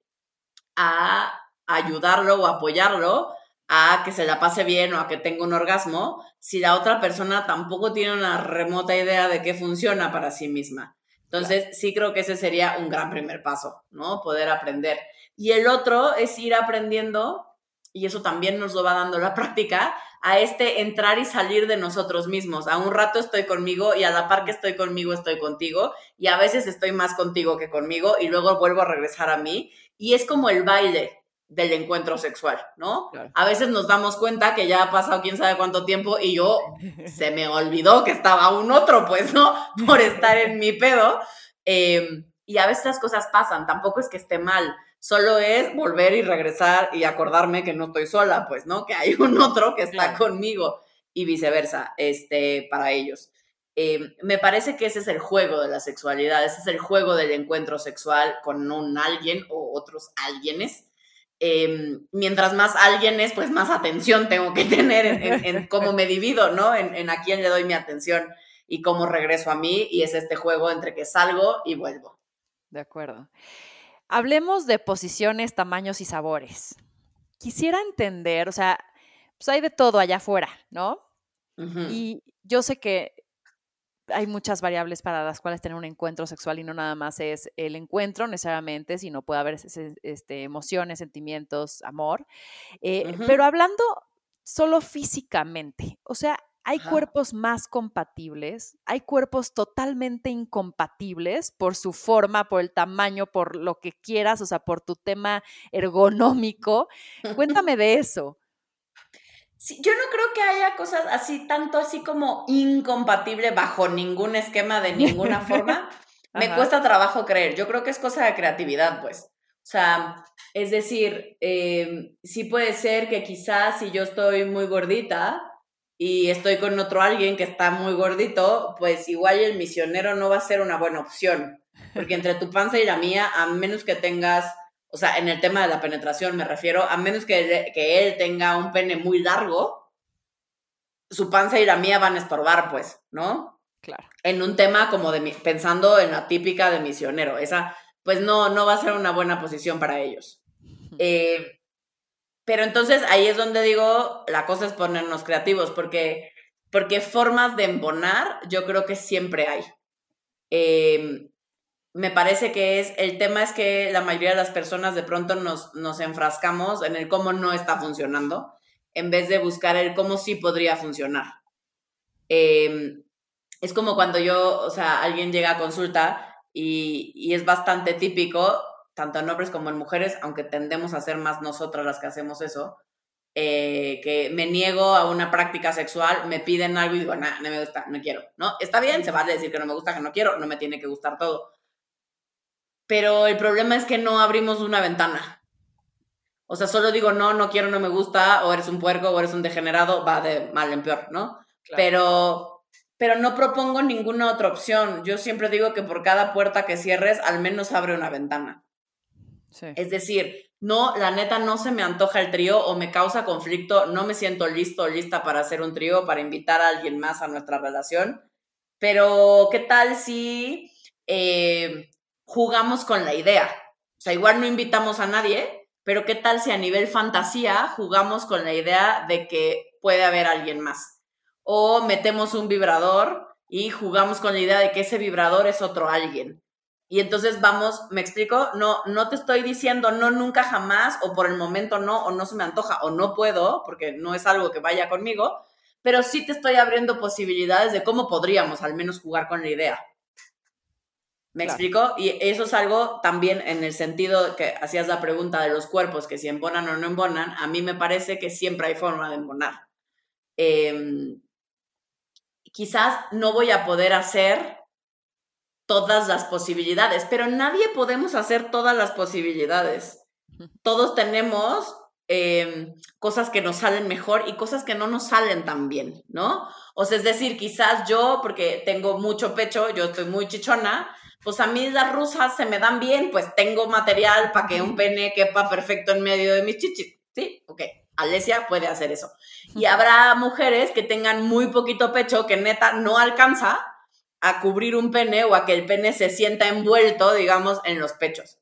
a ayudarlo o apoyarlo a que se la pase bien o a que tenga un orgasmo si la otra persona tampoco tiene una remota idea de qué funciona para sí misma. Entonces, sí creo que ese sería un gran primer paso, ¿no? Poder aprender. Y el otro es ir aprendiendo, y eso también nos lo va dando la práctica, a este entrar y salir de nosotros mismos. A un rato estoy conmigo y a la par que estoy conmigo estoy contigo y a veces estoy más contigo que conmigo y luego vuelvo a regresar a mí. Y es como el baile, del encuentro sexual, ¿no? A veces nos damos cuenta que ya ha pasado quién sabe cuánto tiempo y yo se me olvidó que estaba un otro, pues, ¿no? Por estar en mi pedo. Em, y a veces las cosas pasan, tampoco es que esté mal, solo es volver y regresar y acordarme que no estoy sola, pues, ¿no? Que hay un otro que está conmigo y viceversa, este, para ellos. Em, me parece que ese es el juego de la sexualidad, ese es el juego del encuentro sexual con un alguien o otros alguienes Em, mientras más alguien es, pues más atención tengo que tener en, cómo me divido, ¿no? En, a quién le doy mi atención y cómo regreso a mí. Y es este juego entre que salgo y vuelvo. De acuerdo. Hablemos de posiciones, tamaños y sabores. Quisiera entender, o sea, pues hay de todo allá afuera, ¿no? Y yo sé que hay muchas variables para las cuales tener un encuentro sexual y no nada más es el encuentro necesariamente, sino puede haber este, emociones, sentimientos, amor. Eh, pero hablando solo físicamente, o sea, hay cuerpos más compatibles, hay cuerpos totalmente incompatibles por su forma, por el tamaño, por lo que quieras, o sea, por tu tema ergonómico. Cuéntame de eso yo no creo que haya cosas así, tanto así como incompatible bajo ningún esquema de ninguna forma. Me cuesta trabajo creer. Yo creo que es cosa de creatividad, pues. O sea, es decir, em, sí puede ser que quizás si yo estoy muy gordita y estoy con otro alguien que está muy gordito, pues igual el misionero no va a ser una buena opción. Porque entre tu panza y la mía, a menos que tengas o sea, en el tema de la penetración me refiero, a menos que, que él tenga un pene muy largo, su panza y la mía van a estorbar, pues, ¿no? Claro. En un tema como de, pensando en la típica de misionero, esa, pues no, no va a ser una buena posición para ellos. Eh, pero entonces ahí es donde digo, la cosa es ponernos creativos, porque, porque formas de embonar yo creo que siempre hay. Eh, me parece que es, el tema es que la mayoría de las personas de pronto nos, nos enfrascamos en el cómo no está funcionando, en vez de buscar el cómo sí podría funcionar. Em, es como cuando yo, o sea, alguien llega a consulta y, y, es bastante típico, tanto en hombres como en mujeres, aunque tendemos a ser más nosotras las que hacemos eso, eh, que me niego a una práctica sexual, me piden algo y digo, no, no me gusta, no quiero, ¿no? Está bien, se vale decir que no me gusta, que no quiero, no me tiene que gustar todo pero el problema es que no abrimos una ventana. O sea, solo digo, no, no quiero, no me gusta, o eres un puerco, o eres un degenerado, va de mal en peor, ¿no? Pero, pero no propongo ninguna otra opción. Yo siempre digo que por cada puerta que cierres, al menos abre una ventana. Es decir, no, la neta no se me antoja el trío o me causa conflicto, no me siento listo o lista para hacer un trío, para invitar a alguien más a nuestra relación. Pero, ¿qué tal si eh, jugamos con la idea. O sea, igual no invitamos a nadie, pero ¿qué tal si a nivel fantasía jugamos con la idea de que puede haber alguien más? O metemos un vibrador y jugamos con la idea de que ese vibrador es otro alguien. Y entonces vamos, me explico, no, no te estoy diciendo no, nunca, jamás, o por el momento no, o no se me antoja, o no puedo, porque no es algo que vaya conmigo, pero sí te estoy abriendo posibilidades de cómo podríamos al menos jugar con la idea. ¿Me explico? Y eso es algo también en el sentido que hacías la pregunta de los cuerpos, que si embonan o no embonan, a mí me parece que siempre hay forma de embonar. Em, quizás no voy a poder hacer todas las posibilidades, pero nadie podemos hacer todas las posibilidades. Todos tenemos em, cosas que nos salen mejor y cosas que no nos salen tan bien, ¿no? O sea, es decir, quizás yo, porque tengo mucho pecho, yo estoy muy chichona, pues a mí las rusas se me dan bien, pues tengo material para que un pene quepa perfecto en medio de mis chichis. Sí, ok. Alesia puede hacer eso. Y habrá mujeres que tengan muy poquito pecho que neta no alcanza a cubrir un pene o a que el pene se sienta envuelto, digamos, en los pechos.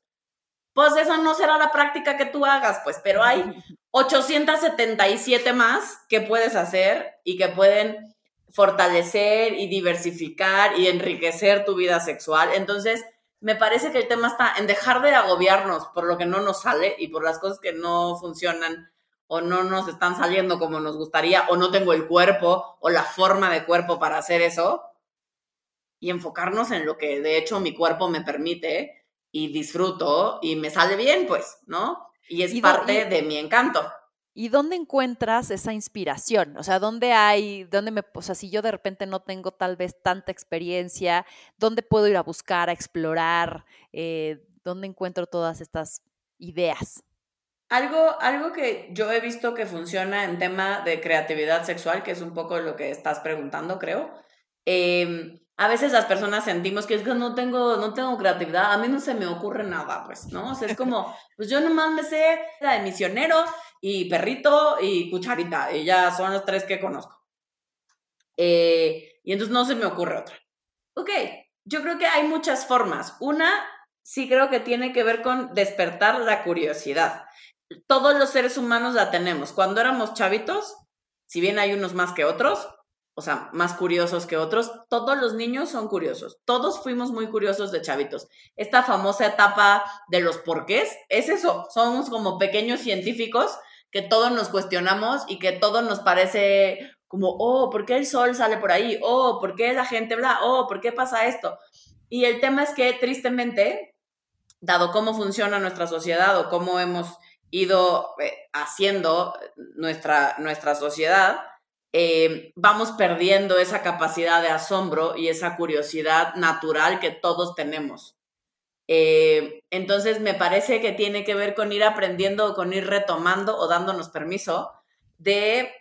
Pues eso no será la práctica que tú hagas, pues, pero hay 877 más que puedes hacer y que pueden fortalecer y diversificar y enriquecer tu vida sexual. Entonces, me parece que el tema está en dejar de agobiarnos por lo que no nos sale y por las cosas que no funcionan o no nos están saliendo como nos gustaría o no tengo el cuerpo o la forma de cuerpo para hacer eso y enfocarnos en lo que de hecho mi cuerpo me permite y disfruto y me sale bien, pues, ¿no? Y es parte de mi encanto. ¿Y dónde encuentras esa inspiración? O sea, ¿dónde hay, dónde me, o sea, si yo de repente no tengo tal vez tanta experiencia, ¿dónde puedo ir a buscar, a explorar? Eh, ¿Dónde encuentro todas estas ideas? Algo, algo que yo he visto que funciona en tema de creatividad sexual, que es un poco lo que estás preguntando, creo. Eh, a veces las personas sentimos que es que no tengo, no tengo creatividad, a mí no se me ocurre nada, pues, ¿no? O sea, es como, pues yo nomás me sé la de misionero y perrito y cucharita, y ya son los tres que conozco. Eh, y entonces no se me ocurre otra. Ok, yo creo que hay muchas formas. Una, sí creo que tiene que ver con despertar la curiosidad. Todos los seres humanos la tenemos. Cuando éramos chavitos, si bien hay unos más que otros, o sea, más curiosos que otros. Todos los niños son curiosos. Todos fuimos muy curiosos de chavitos. Esta famosa etapa de los porqués es eso. Somos como pequeños científicos que todos nos cuestionamos y que todo nos parece como, oh, ¿por qué el sol sale por ahí? Oh, ¿por qué la gente bla? Oh, ¿por qué pasa esto? Y el tema es que tristemente, dado cómo funciona nuestra sociedad o cómo hemos ido eh, haciendo nuestra, nuestra sociedad, eh, vamos perdiendo esa capacidad de asombro y esa curiosidad natural que todos tenemos. Eh, entonces me parece que tiene que ver con ir aprendiendo con ir retomando o dándonos permiso de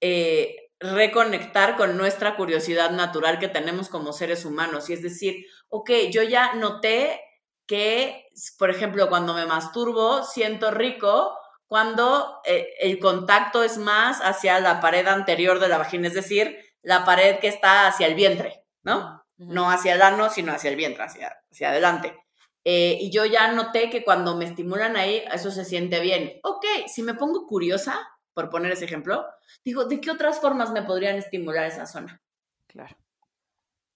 eh, reconectar con nuestra curiosidad natural que tenemos como seres humanos. Y es decir, ok, yo ya noté que, por ejemplo, cuando me masturbo, siento rico, cuando eh, el contacto es más hacia la pared anterior de la vagina, es decir, la pared que está hacia el vientre, ¿no? No hacia el ano, sino hacia el vientre, hacia, hacia adelante. Eh, y yo ya noté que cuando me estimulan ahí, eso se siente bien. Ok, si me pongo curiosa, por poner ese ejemplo, digo, ¿de qué otras formas me podrían estimular esa zona? Claro.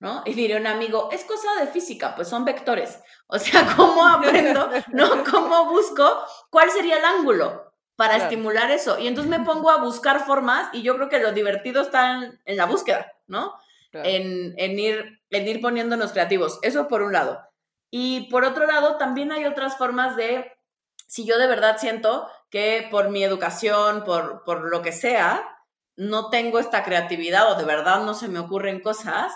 ¿No? Y diré un amigo, es cosa de física, pues son vectores. O sea, ¿cómo aprendo? ¿No? ¿Cómo busco? ¿Cuál sería el ángulo? Para estimular eso. Y entonces me pongo a buscar formas y yo creo que lo divertido está en, la búsqueda, ¿no? En, en, ir, en ir poniéndonos creativos. Eso por un lado. Y por otro lado, también hay otras formas de, si yo de verdad siento que por mi educación, por, por lo que sea, no tengo esta creatividad o de verdad no se me ocurren cosas,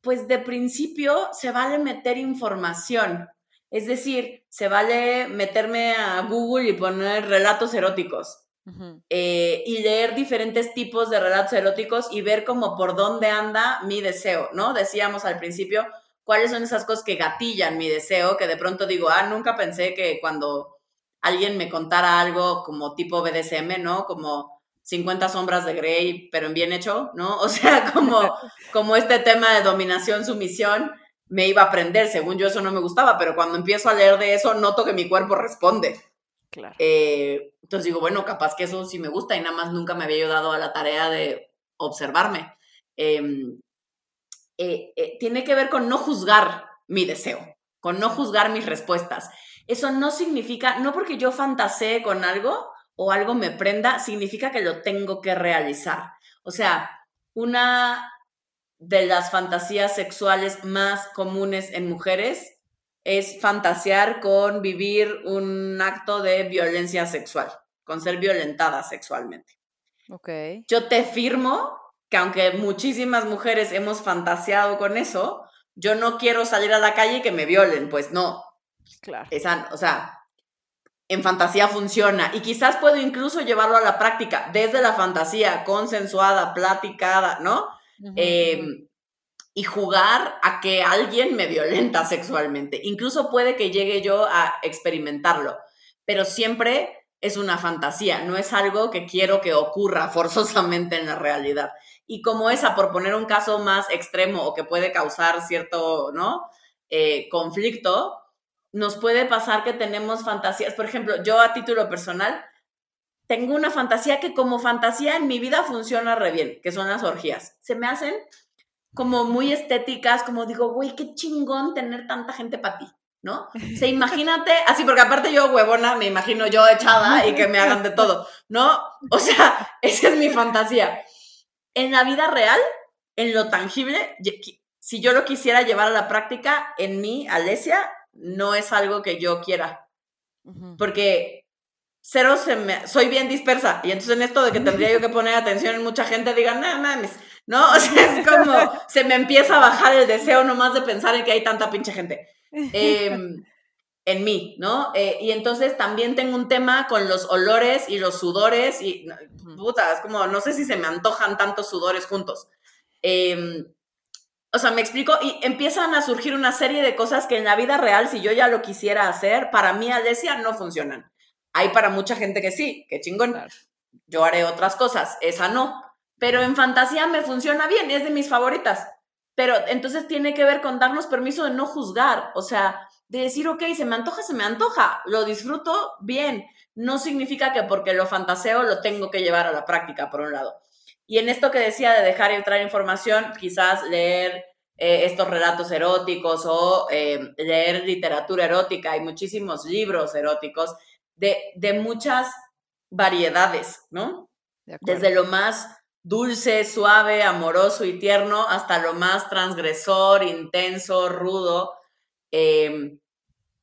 pues de principio se vale meter información. Es decir, se vale meterme a Google y poner relatos eróticos eh, y leer diferentes tipos de relatos eróticos y ver como por dónde anda mi deseo, ¿no? Decíamos al principio, cuáles son esas cosas que gatillan mi deseo, que de pronto digo, ah, nunca pensé que cuando alguien me contara algo como tipo BDSM, ¿no? Como 50 sombras de Grey, pero en bien hecho, ¿no? O sea, como, como este tema de dominación, sumisión me iba a aprender. Según yo, eso no me gustaba, pero cuando empiezo a leer de eso, noto que mi cuerpo responde. Claro. Eh, entonces digo, bueno, capaz que eso sí me gusta y nada más nunca me había ayudado a la tarea de observarme. Em, eh, eh, tiene que ver con no juzgar mi deseo. con no juzgar mis respuestas. Eso no significa, no porque yo fantasee con algo o algo me prenda, significa que lo tengo que realizar. O sea, una de las fantasías sexuales más comunes en mujeres es fantasear con vivir un acto de violencia sexual, con ser violentada sexualmente. Okay. Yo te firmo que aunque muchísimas mujeres hemos fantaseado con eso, yo no quiero salir a la calle y que me violen, pues no. Claro. Esa, o sea, en fantasía funciona y quizás puedo incluso llevarlo a la práctica desde la fantasía consensuada, platicada, ¿no? Em, y jugar a que alguien me violenta sexualmente. Incluso puede que llegue yo a experimentarlo, pero siempre es una fantasía, no es algo que quiero que ocurra forzosamente en la realidad. Y como esa, por poner un caso más extremo o que puede causar cierto, ¿no? Eh, conflicto, nos puede pasar que tenemos fantasías. Por ejemplo, yo a título personal, tengo una fantasía que como fantasía en mi vida funciona re bien, que son las orgías. Se me hacen como muy estéticas, como digo, güey, qué chingón tener tanta gente para ti, ¿no? O sea, imagínate, así, porque aparte yo, huevona, me imagino yo echada y que me hagan de todo, ¿no? O sea, esa es mi fantasía. En la vida real, en lo tangible, si yo lo quisiera llevar a la práctica, en mí, Alesia, no es algo que yo quiera. Porque cero soy bien dispersa. Y entonces en esto de que tendría yo que poner atención en mucha gente, digan, no mames, ¿no? O sea, es como, se me empieza a bajar el deseo nomás de pensar en que hay tanta pinche gente. Em, en mí, ¿no? Eh, y entonces también tengo un tema con los olores y los sudores y, puta, es como, no sé si se me antojan tantos sudores juntos. Em, o sea, me explico, y empiezan a surgir una serie de cosas que en la vida real, si yo ya lo quisiera hacer, para mí, Alesia, no funcionan. Hay para mucha gente que sí, que chingón. Yo haré otras cosas, esa no. Pero en fantasía me funciona bien, es de mis favoritas. Pero entonces tiene que ver con darnos permiso de no juzgar, o sea, de decir, ok, se me antoja, se me antoja, lo disfruto bien. No significa que porque lo fantaseo lo tengo que llevar a la práctica, por un lado. Y en esto que decía de dejar entrar información, quizás leer eh, estos relatos eróticos o eh, leer literatura erótica, hay muchísimos libros eróticos de, muchas variedades, ¿no? Desde lo más dulce, suave, amoroso y tierno hasta lo más transgresor, intenso, rudo. Em,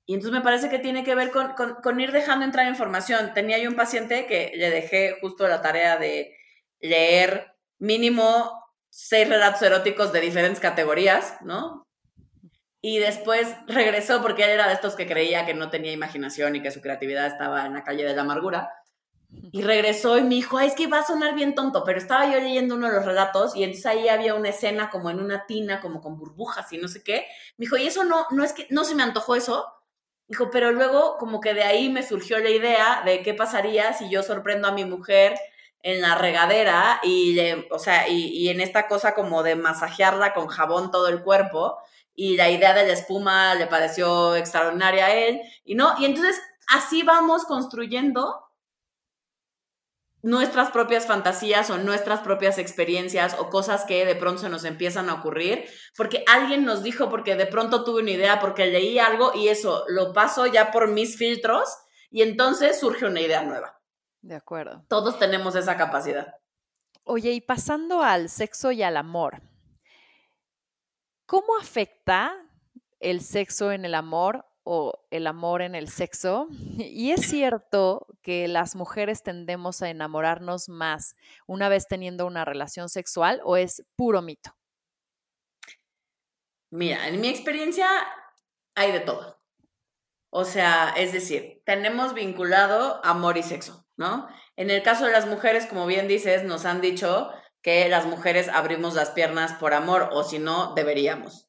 y entonces me parece que tiene que ver con, con, ir dejando entrar información. Tenía yo un paciente que le dejé justo la tarea de leer mínimo seis relatos eróticos de diferentes categorías, ¿no? Y después regresó porque él era de estos que creía que no tenía imaginación y que su creatividad estaba en la calle de la amargura. Y regresó y me dijo, Ay, es que va a sonar bien tonto, pero estaba yo leyendo uno de los relatos y entonces ahí había una escena como en una tina, como con burbujas y no sé qué. Me dijo, y eso no, no es que, no se me antojó eso. Dijo, pero luego como que de ahí me surgió la idea de qué pasaría si yo sorprendo a mi mujer en la regadera y, o sea, y, y en esta cosa como de masajearla con jabón todo el cuerpo y la idea de la espuma le pareció extraordinaria a él, y no, y entonces así vamos construyendo nuestras propias fantasías o nuestras propias experiencias o cosas que de pronto se nos empiezan a ocurrir, porque alguien nos dijo, porque de pronto tuve una idea, porque leí algo y eso lo paso ya por mis filtros y entonces surge una idea nueva. De acuerdo. Todos tenemos esa capacidad. Oye, y pasando al sexo y al amor, ¿Cómo afecta el sexo en el amor o el amor en el sexo? Y es cierto que las mujeres tendemos a enamorarnos más una vez teniendo una relación sexual o es puro mito? Mira, en mi experiencia hay de todo. O sea, es decir, tenemos vinculado amor y sexo, ¿no? En el caso de las mujeres, como bien dices, nos han dicho que las mujeres abrimos las piernas por amor o si no, deberíamos.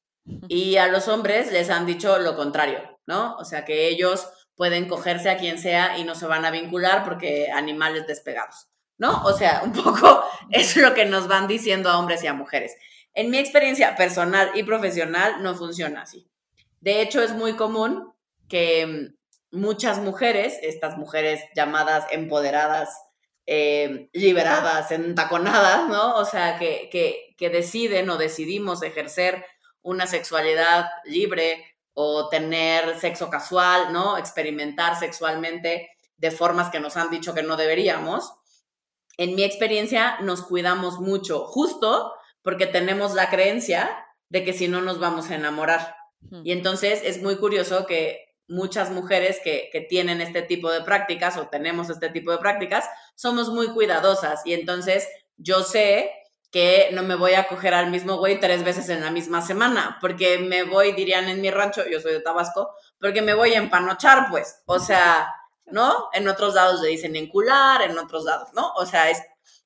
Y a los hombres les han dicho lo contrario, ¿no? O sea, que ellos pueden cogerse a quien sea y no se van a vincular porque animales despegados, ¿no? O sea, un poco es lo que nos van diciendo a hombres y a mujeres. En mi experiencia personal y profesional no funciona así. De hecho, es muy común que muchas mujeres, estas mujeres llamadas empoderadas eh, liberadas, entaconadas, ¿no? O sea, que, que, que deciden o decidimos ejercer una sexualidad libre, o tener sexo casual, ¿no? Experimentar sexualmente de formas que nos han dicho que no deberíamos. En mi experiencia nos cuidamos mucho, justo porque tenemos la creencia de que si no nos vamos a enamorar. Y entonces es muy curioso que muchas mujeres que, que, tienen este tipo de prácticas o tenemos este tipo de prácticas, somos muy cuidadosas y entonces yo sé que no me voy a coger al mismo güey tres veces en la misma semana, porque me voy, dirían en mi rancho, yo soy de Tabasco, porque me voy a empanochar, pues, o sea, ¿no? En otros lados le dicen encular, en otros lados, ¿no? O sea, es,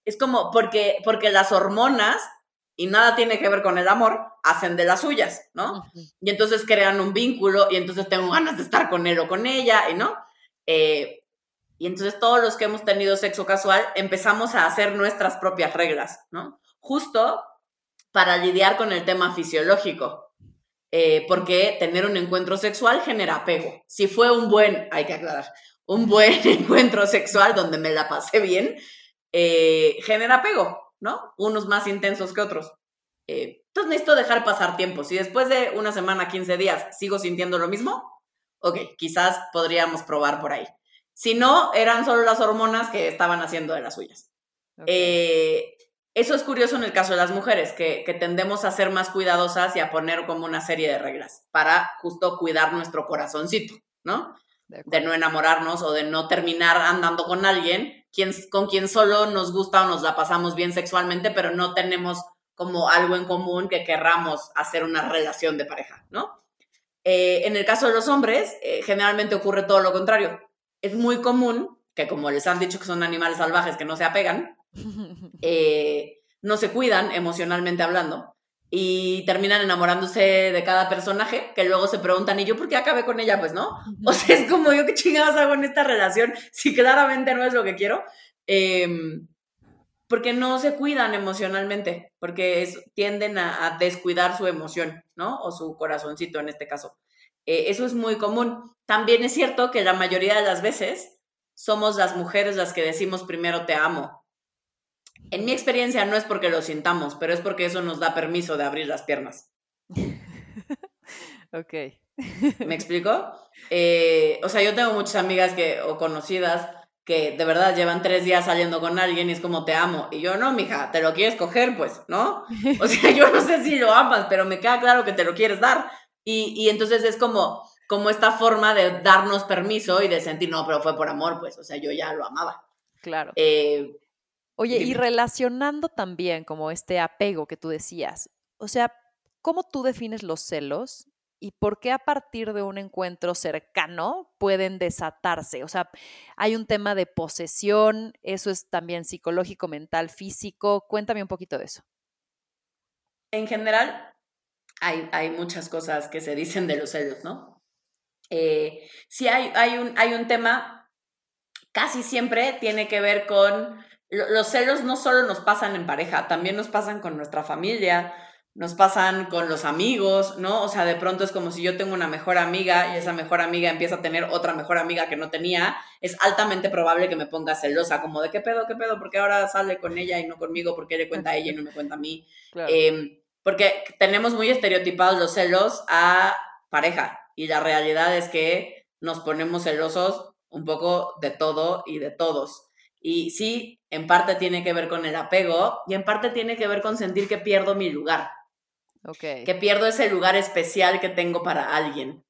es como porque, porque las hormonas, y nada tiene que ver con el amor, hacen de las suyas, ¿no? Y entonces crean un vínculo y entonces tengo ganas de estar con él o con ella, ¿y no? Eh, y entonces todos los que hemos tenido sexo casual empezamos a hacer nuestras propias reglas, ¿no? justo para lidiar con el tema fisiológico. Eh, porque tener un encuentro sexual genera apego. Si fue un buen, hay que aclarar, un buen encuentro sexual donde me la pasé bien, eh, genera apego, ¿no? Unos más intensos que otros. Eh, entonces necesito dejar pasar tiempo. Si después de una semana, 15 días, sigo sintiendo lo mismo, ok, quizás podríamos probar por ahí. Si no, eran solo las hormonas que estaban haciendo de las suyas. Eso es curioso en el caso de las mujeres, que, tendemos a ser más cuidadosas y a poner como una serie de reglas para justo cuidar nuestro corazoncito, ¿no? De, no enamorarnos o de no terminar andando con alguien quien, con quien solo nos gusta o nos la pasamos bien sexualmente, pero no tenemos como algo en común que querramos hacer una relación de pareja, ¿no? Eh, en el caso de los hombres, eh, generalmente ocurre todo lo contrario. Es muy común que como les han dicho que son animales salvajes que no se apegan, Eh, no se cuidan emocionalmente hablando y terminan enamorándose de cada personaje que luego se preguntan, ¿y yo por qué acabé con ella? Pues no. O sea, es como yo qué chingados hago en esta relación si claramente no es lo que quiero. Em, porque no se cuidan emocionalmente, porque tienden a, descuidar su emoción, ¿no? O su corazoncito en este caso. Eh, eso es muy común. También es cierto que la mayoría de las veces somos las mujeres las que decimos primero te amo en mi experiencia no es porque lo sintamos, pero es porque eso nos da permiso de abrir las piernas. ok. ¿Me explico? Eh, o sea, yo tengo muchas amigas que, o conocidas que de verdad llevan tres días saliendo con alguien y es como te amo. Y yo, no, mija, te lo quieres coger, pues, ¿no? O sea, yo no sé si lo amas, pero me queda claro que te lo quieres dar. Y, y entonces es como, como esta forma de darnos permiso y de sentir, no, pero fue por amor, pues, o sea, yo ya lo amaba. Claro. Eh, Oye, y relacionando también como este apego que tú decías, o sea, ¿cómo tú defines los celos y por qué a partir de un encuentro cercano pueden desatarse? O sea, hay un tema de posesión, eso es también psicológico, mental, físico. Cuéntame un poquito de eso. En general, hay, hay muchas cosas que se dicen de los celos, ¿no? Eh, sí hay, hay, un, hay un tema, casi siempre tiene que ver con los celos no solo nos pasan en pareja, también nos pasan con nuestra familia, nos pasan con los amigos, ¿no? O sea, de pronto es como si yo tengo una mejor amiga y esa mejor amiga empieza a tener otra mejor amiga que no tenía, es altamente probable que me ponga celosa, como de qué pedo, qué pedo, porque ahora sale con ella y no conmigo, porque le cuenta a ella y no me cuenta a mí. Em, porque tenemos muy estereotipados los celos a pareja y la realidad es que nos ponemos celosos un poco de todo y de todos. Y sí, en parte tiene que ver con el apego y en parte tiene que ver con sentir que pierdo mi lugar. Okay. Que pierdo ese lugar especial que tengo para alguien.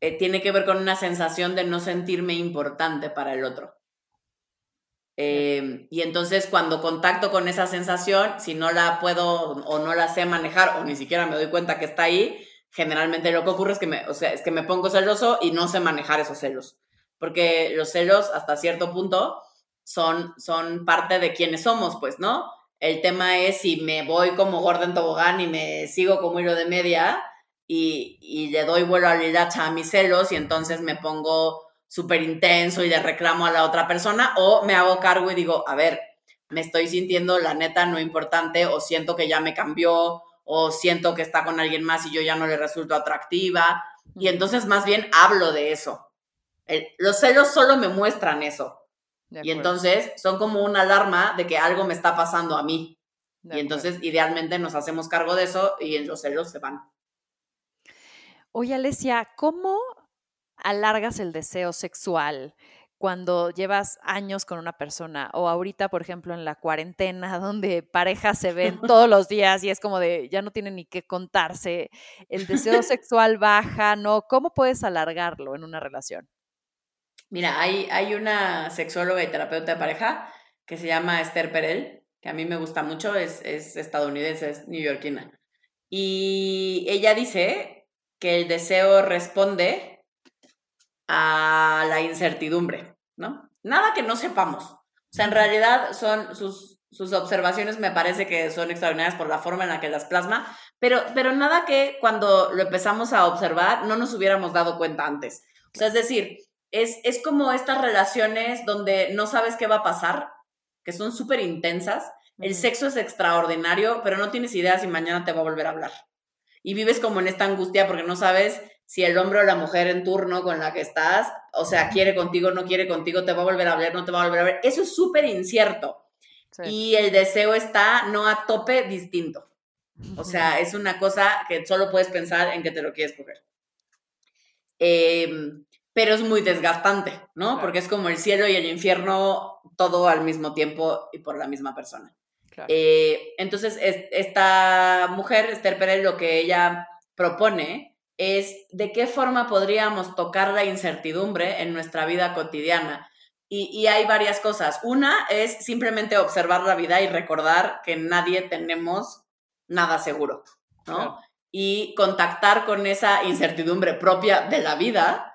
Eh, tiene que ver con una sensación de no sentirme importante para el otro. Em, y entonces cuando contacto con esa sensación, si no la puedo o no la sé manejar o ni siquiera me doy cuenta que está ahí, generalmente lo que ocurre es que me, o sea, es que me pongo celoso y no sé manejar esos celos porque los celos hasta cierto punto son, son parte de quienes somos, pues, ¿no? El tema es si me voy como gordo en tobogán y me sigo como hilo de media y, y le doy vuelo a la a mis celos y entonces me pongo súper intenso y le reclamo a la otra persona o me hago cargo y digo, a ver, me estoy sintiendo la neta no importante o siento que ya me cambió o siento que está con alguien más y yo ya no le resulto atractiva. Y entonces más bien hablo de eso los celos solo me muestran eso. Y entonces son como una alarma de que algo me está pasando a mí. y entonces idealmente nos hacemos cargo de eso y en los celos se van. Oye, Alesia, ¿cómo alargas el deseo sexual cuando llevas años con una persona o ahorita, por ejemplo, en la cuarentena, donde parejas se ven todos los días y es como de ya no tienen ni qué contarse, el deseo sexual baja, ¿no? ¿Cómo puedes alargarlo en una relación? Mira, hay, hay una sexóloga y terapeuta de pareja que se llama Esther Perel, que a mí me gusta mucho, es, es estadounidense, es neoyorquina. Y ella dice que el deseo responde a la incertidumbre, ¿no? Nada que no sepamos. O sea, en realidad son sus, sus observaciones me parece que son extraordinarias por la forma en la que las plasma, pero, pero nada que cuando lo empezamos a observar no nos hubiéramos dado cuenta antes. O sea, es decir, es, es como estas relaciones donde no sabes qué va a pasar, que son súper intensas. El sexo es extraordinario, pero no tienes idea si mañana te va a volver a hablar. Y vives como en esta angustia porque no sabes si el hombre o la mujer en turno con la que estás, o sea, quiere contigo, no quiere contigo, te va a volver a hablar, no te va a volver a ver. Eso es súper incierto. Y el deseo está no a tope distinto. O sea, es una cosa que solo puedes pensar en que te lo quieres coger. Em, pero es muy desgastante, ¿no? Porque es como el cielo y el infierno todo al mismo tiempo y por la misma persona. Eh, entonces, esta mujer, Esther Pérez, lo que ella propone es de qué forma podríamos tocar la incertidumbre en nuestra vida cotidiana. Y, hay varias cosas. Una es simplemente observar la vida y recordar que nadie tenemos nada seguro, ¿no? Y contactar con esa incertidumbre propia de la vida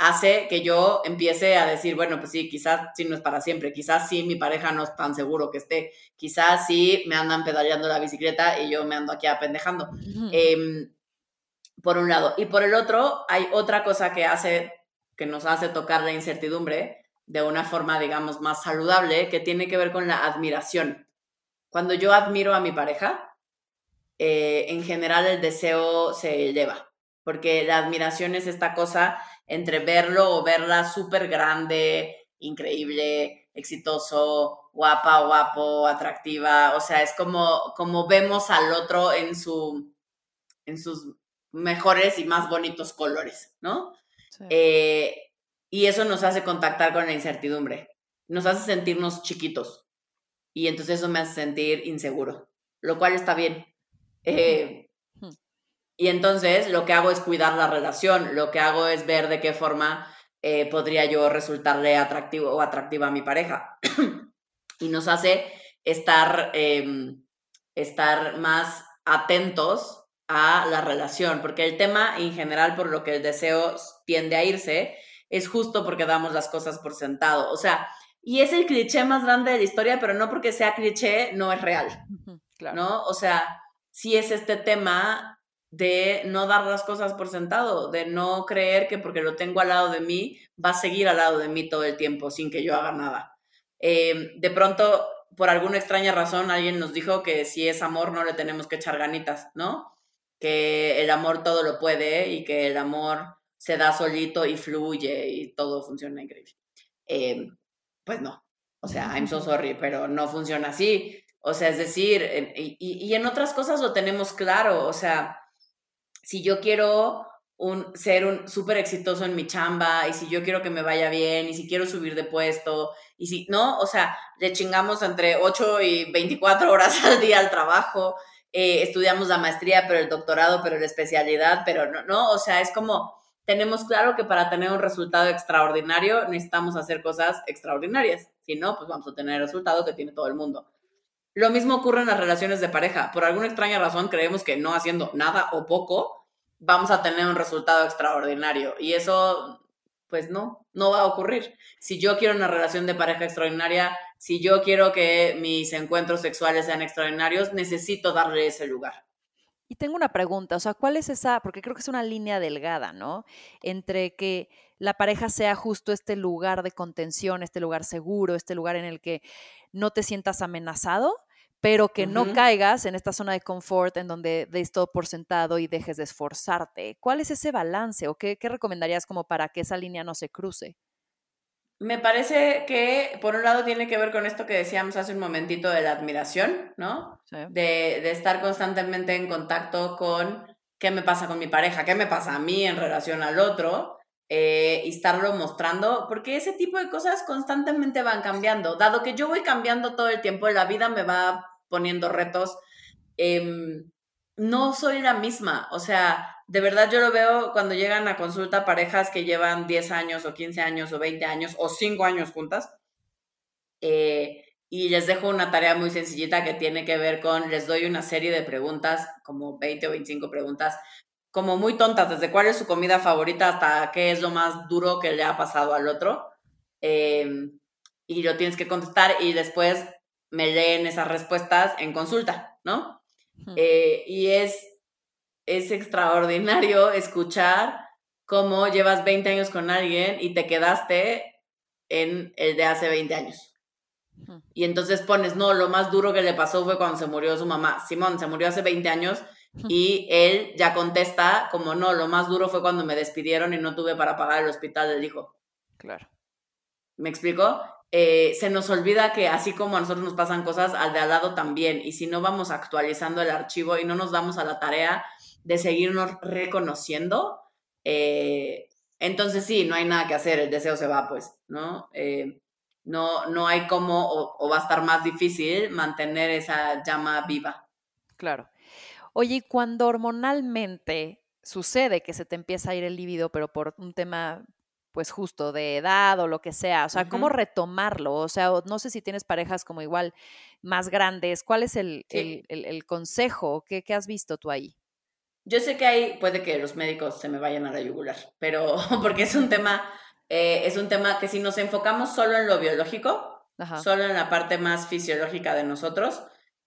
hace que yo empiece a decir, bueno, pues sí, quizás sí no es para siempre, quizás sí mi pareja no es tan seguro que esté, quizás sí me andan pedaleando la bicicleta y yo me ando aquí apendejando por un lado. Y por el otro, hay otra cosa que hace, que nos hace tocar la incertidumbre de una forma, digamos, más saludable, que tiene que ver con la admiración. Cuando yo admiro a mi pareja, eh, en general el deseo se eleva, porque la admiración es esta cosa entre verlo o verla súper grande, increíble, exitoso, guapa, guapo, atractiva, o sea, es como, como vemos al otro en su en sus mejores y más bonitos colores, ¿no? Eh, y eso nos hace contactar con la incertidumbre, nos hace sentirnos chiquitos. Y entonces eso me hace sentir inseguro, lo cual está bien. Eh, y entonces lo que hago es cuidar la relación, lo que hago es ver de qué forma eh, podría yo resultarle atractivo o atractiva a mi pareja. y nos hace estar, em, estar más atentos a la relación, porque el tema en general por lo que el deseo tiende a irse es justo porque damos las cosas por sentado. O sea, y es el cliché más grande de la historia, pero no porque sea cliché, no es real. ¿No? O sea, sí es este tema de no dar las cosas por sentado, de no creer que porque lo tengo al lado de mí, va a seguir al lado de mí todo el tiempo sin que yo haga nada. Eh, de pronto, por alguna extraña razón, alguien nos dijo que si es amor no le tenemos que echar ganitas, ¿no? que el amor todo lo puede y que el amor se da solito y fluye y todo funciona increíble. Em, pues no, o sea, I'm so sorry, pero no funciona así. O sea, es decir, y, y en otras cosas lo tenemos claro, o sea, si yo quiero un, ser un súper exitoso en mi chamba y si yo quiero que me vaya bien y si quiero subir de puesto y si no, o sea, le chingamos entre 8 y 24 horas al día al trabajo eh, estudiamos la maestría, pero el doctorado, pero la especialidad, pero no, no, o sea, es como, tenemos claro que para tener un resultado extraordinario necesitamos hacer cosas extraordinarias, si no, pues vamos a tener el resultado que tiene todo el mundo. Lo mismo ocurre en las relaciones de pareja. Por alguna extraña razón creemos que no haciendo nada o poco vamos a tener un resultado extraordinario. Y eso, pues no, no va a ocurrir. Si yo quiero una relación de pareja extraordinaria, si yo quiero que mis encuentros sexuales sean extraordinarios, necesito darle ese lugar. Y tengo una pregunta, o sea, ¿cuál es esa? Porque creo que es una línea delgada, ¿no? Entre que la pareja sea justo este lugar de contención, este lugar seguro, este lugar en el que no te sientas amenazado, pero que no caigas en esta zona de confort en donde des todo por sentado y dejes de esforzarte. ¿Cuál es ese balance o qué, qué recomendarías como para que esa línea no se cruce? Me parece que, por un lado, tiene que ver con esto que decíamos hace un momentito de la admiración, ¿no? De, estar constantemente en contacto con qué me pasa con mi pareja, qué me pasa a mí en relación al otro, eh, y estarlo mostrando, porque ese tipo de cosas constantemente van cambiando. Dado que yo voy cambiando todo el tiempo, la vida me va poniendo retos. Em, no soy la misma, o sea, de verdad yo lo veo cuando llegan a consulta parejas que llevan 10 años o 15 años o 20 años o 5 años juntas. Eh, y les dejo una tarea muy sencillita que tiene que ver con, les doy una serie de preguntas, como 20 o 25 preguntas, como muy tontas, desde cuál es su comida favorita hasta qué es lo más duro que le ha pasado al otro. Em, y lo tienes que contestar y después me leen esas respuestas en consulta, ¿no? Eh, y es, es extraordinario escuchar cómo llevas 20 años con alguien y te quedaste en el de hace 20 años. Y entonces pones, no, lo más duro que le pasó fue cuando se murió su mamá. Simón se murió hace 20 años y él ya contesta como, no, lo más duro fue cuando me despidieron y no tuve para pagar el hospital del hijo. Claro. ¿Me explico? Eh, se nos olvida que así como a nosotros nos pasan cosas, al de al lado también. Y si no vamos actualizando el archivo y no nos damos a la tarea de seguirnos reconociendo, eh, entonces sí, no hay nada que hacer, el deseo se va, pues, ¿no? Eh, no, no hay cómo o, va a estar más difícil mantener esa llama viva. Claro. Oye, cuando hormonalmente sucede que se te empieza a ir el líbido, pero por un tema pues justo de edad o lo que sea, o sea, ¿cómo retomarlo? O sea, no sé si tienes parejas como igual más grandes, ¿cuál es el, consejo? ¿Qué, ¿Qué, has visto tú ahí? Yo sé que hay, puede que los médicos se me vayan a la yugular, pero porque es un tema eh, es un tema que si nos enfocamos solo en lo biológico, solo en la parte más fisiológica de nosotros,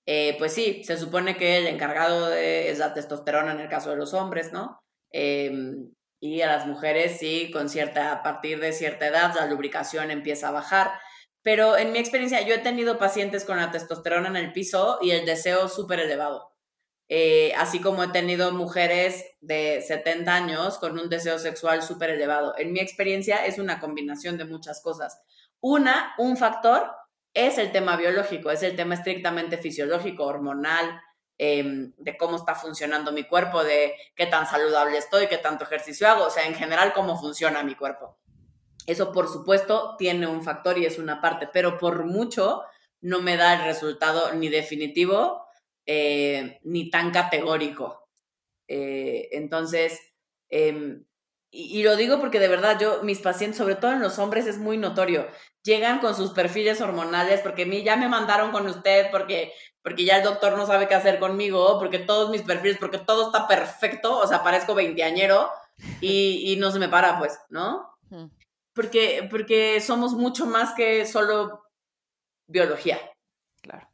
eh, pues sí, se supone que el encargado de, es la testosterona en el caso de los hombres, ¿no? Em, y a las mujeres sí, con cierta, a partir de cierta edad la lubricación empieza a bajar. Pero en mi experiencia, yo he tenido pacientes con la testosterona en el piso y el deseo súper elevado. Eh, así como he tenido mujeres de 70 años con un deseo sexual súper elevado. En mi experiencia es una combinación de muchas cosas. Una, un factor es el tema biológico, es el tema estrictamente fisiológico, hormonal, em, de cómo está funcionando mi cuerpo, de qué tan saludable estoy, qué tanto ejercicio hago, o sea, en general cómo funciona mi cuerpo. Eso, por supuesto, tiene un factor y es una parte, pero por mucho no me da el resultado ni definitivo eh, ni tan categórico. Eh, entonces, em, y, lo digo porque de verdad yo, mis pacientes, sobre todo en los hombres, es muy notorio. Llegan con sus perfiles hormonales porque a mí ya me mandaron con usted, porque, porque ya el doctor no sabe qué hacer conmigo, porque todos mis perfiles, porque todo está perfecto, o sea, parezco veinteañero y, y no se me para, pues, ¿no? Porque, porque somos mucho más que solo biología. Claro.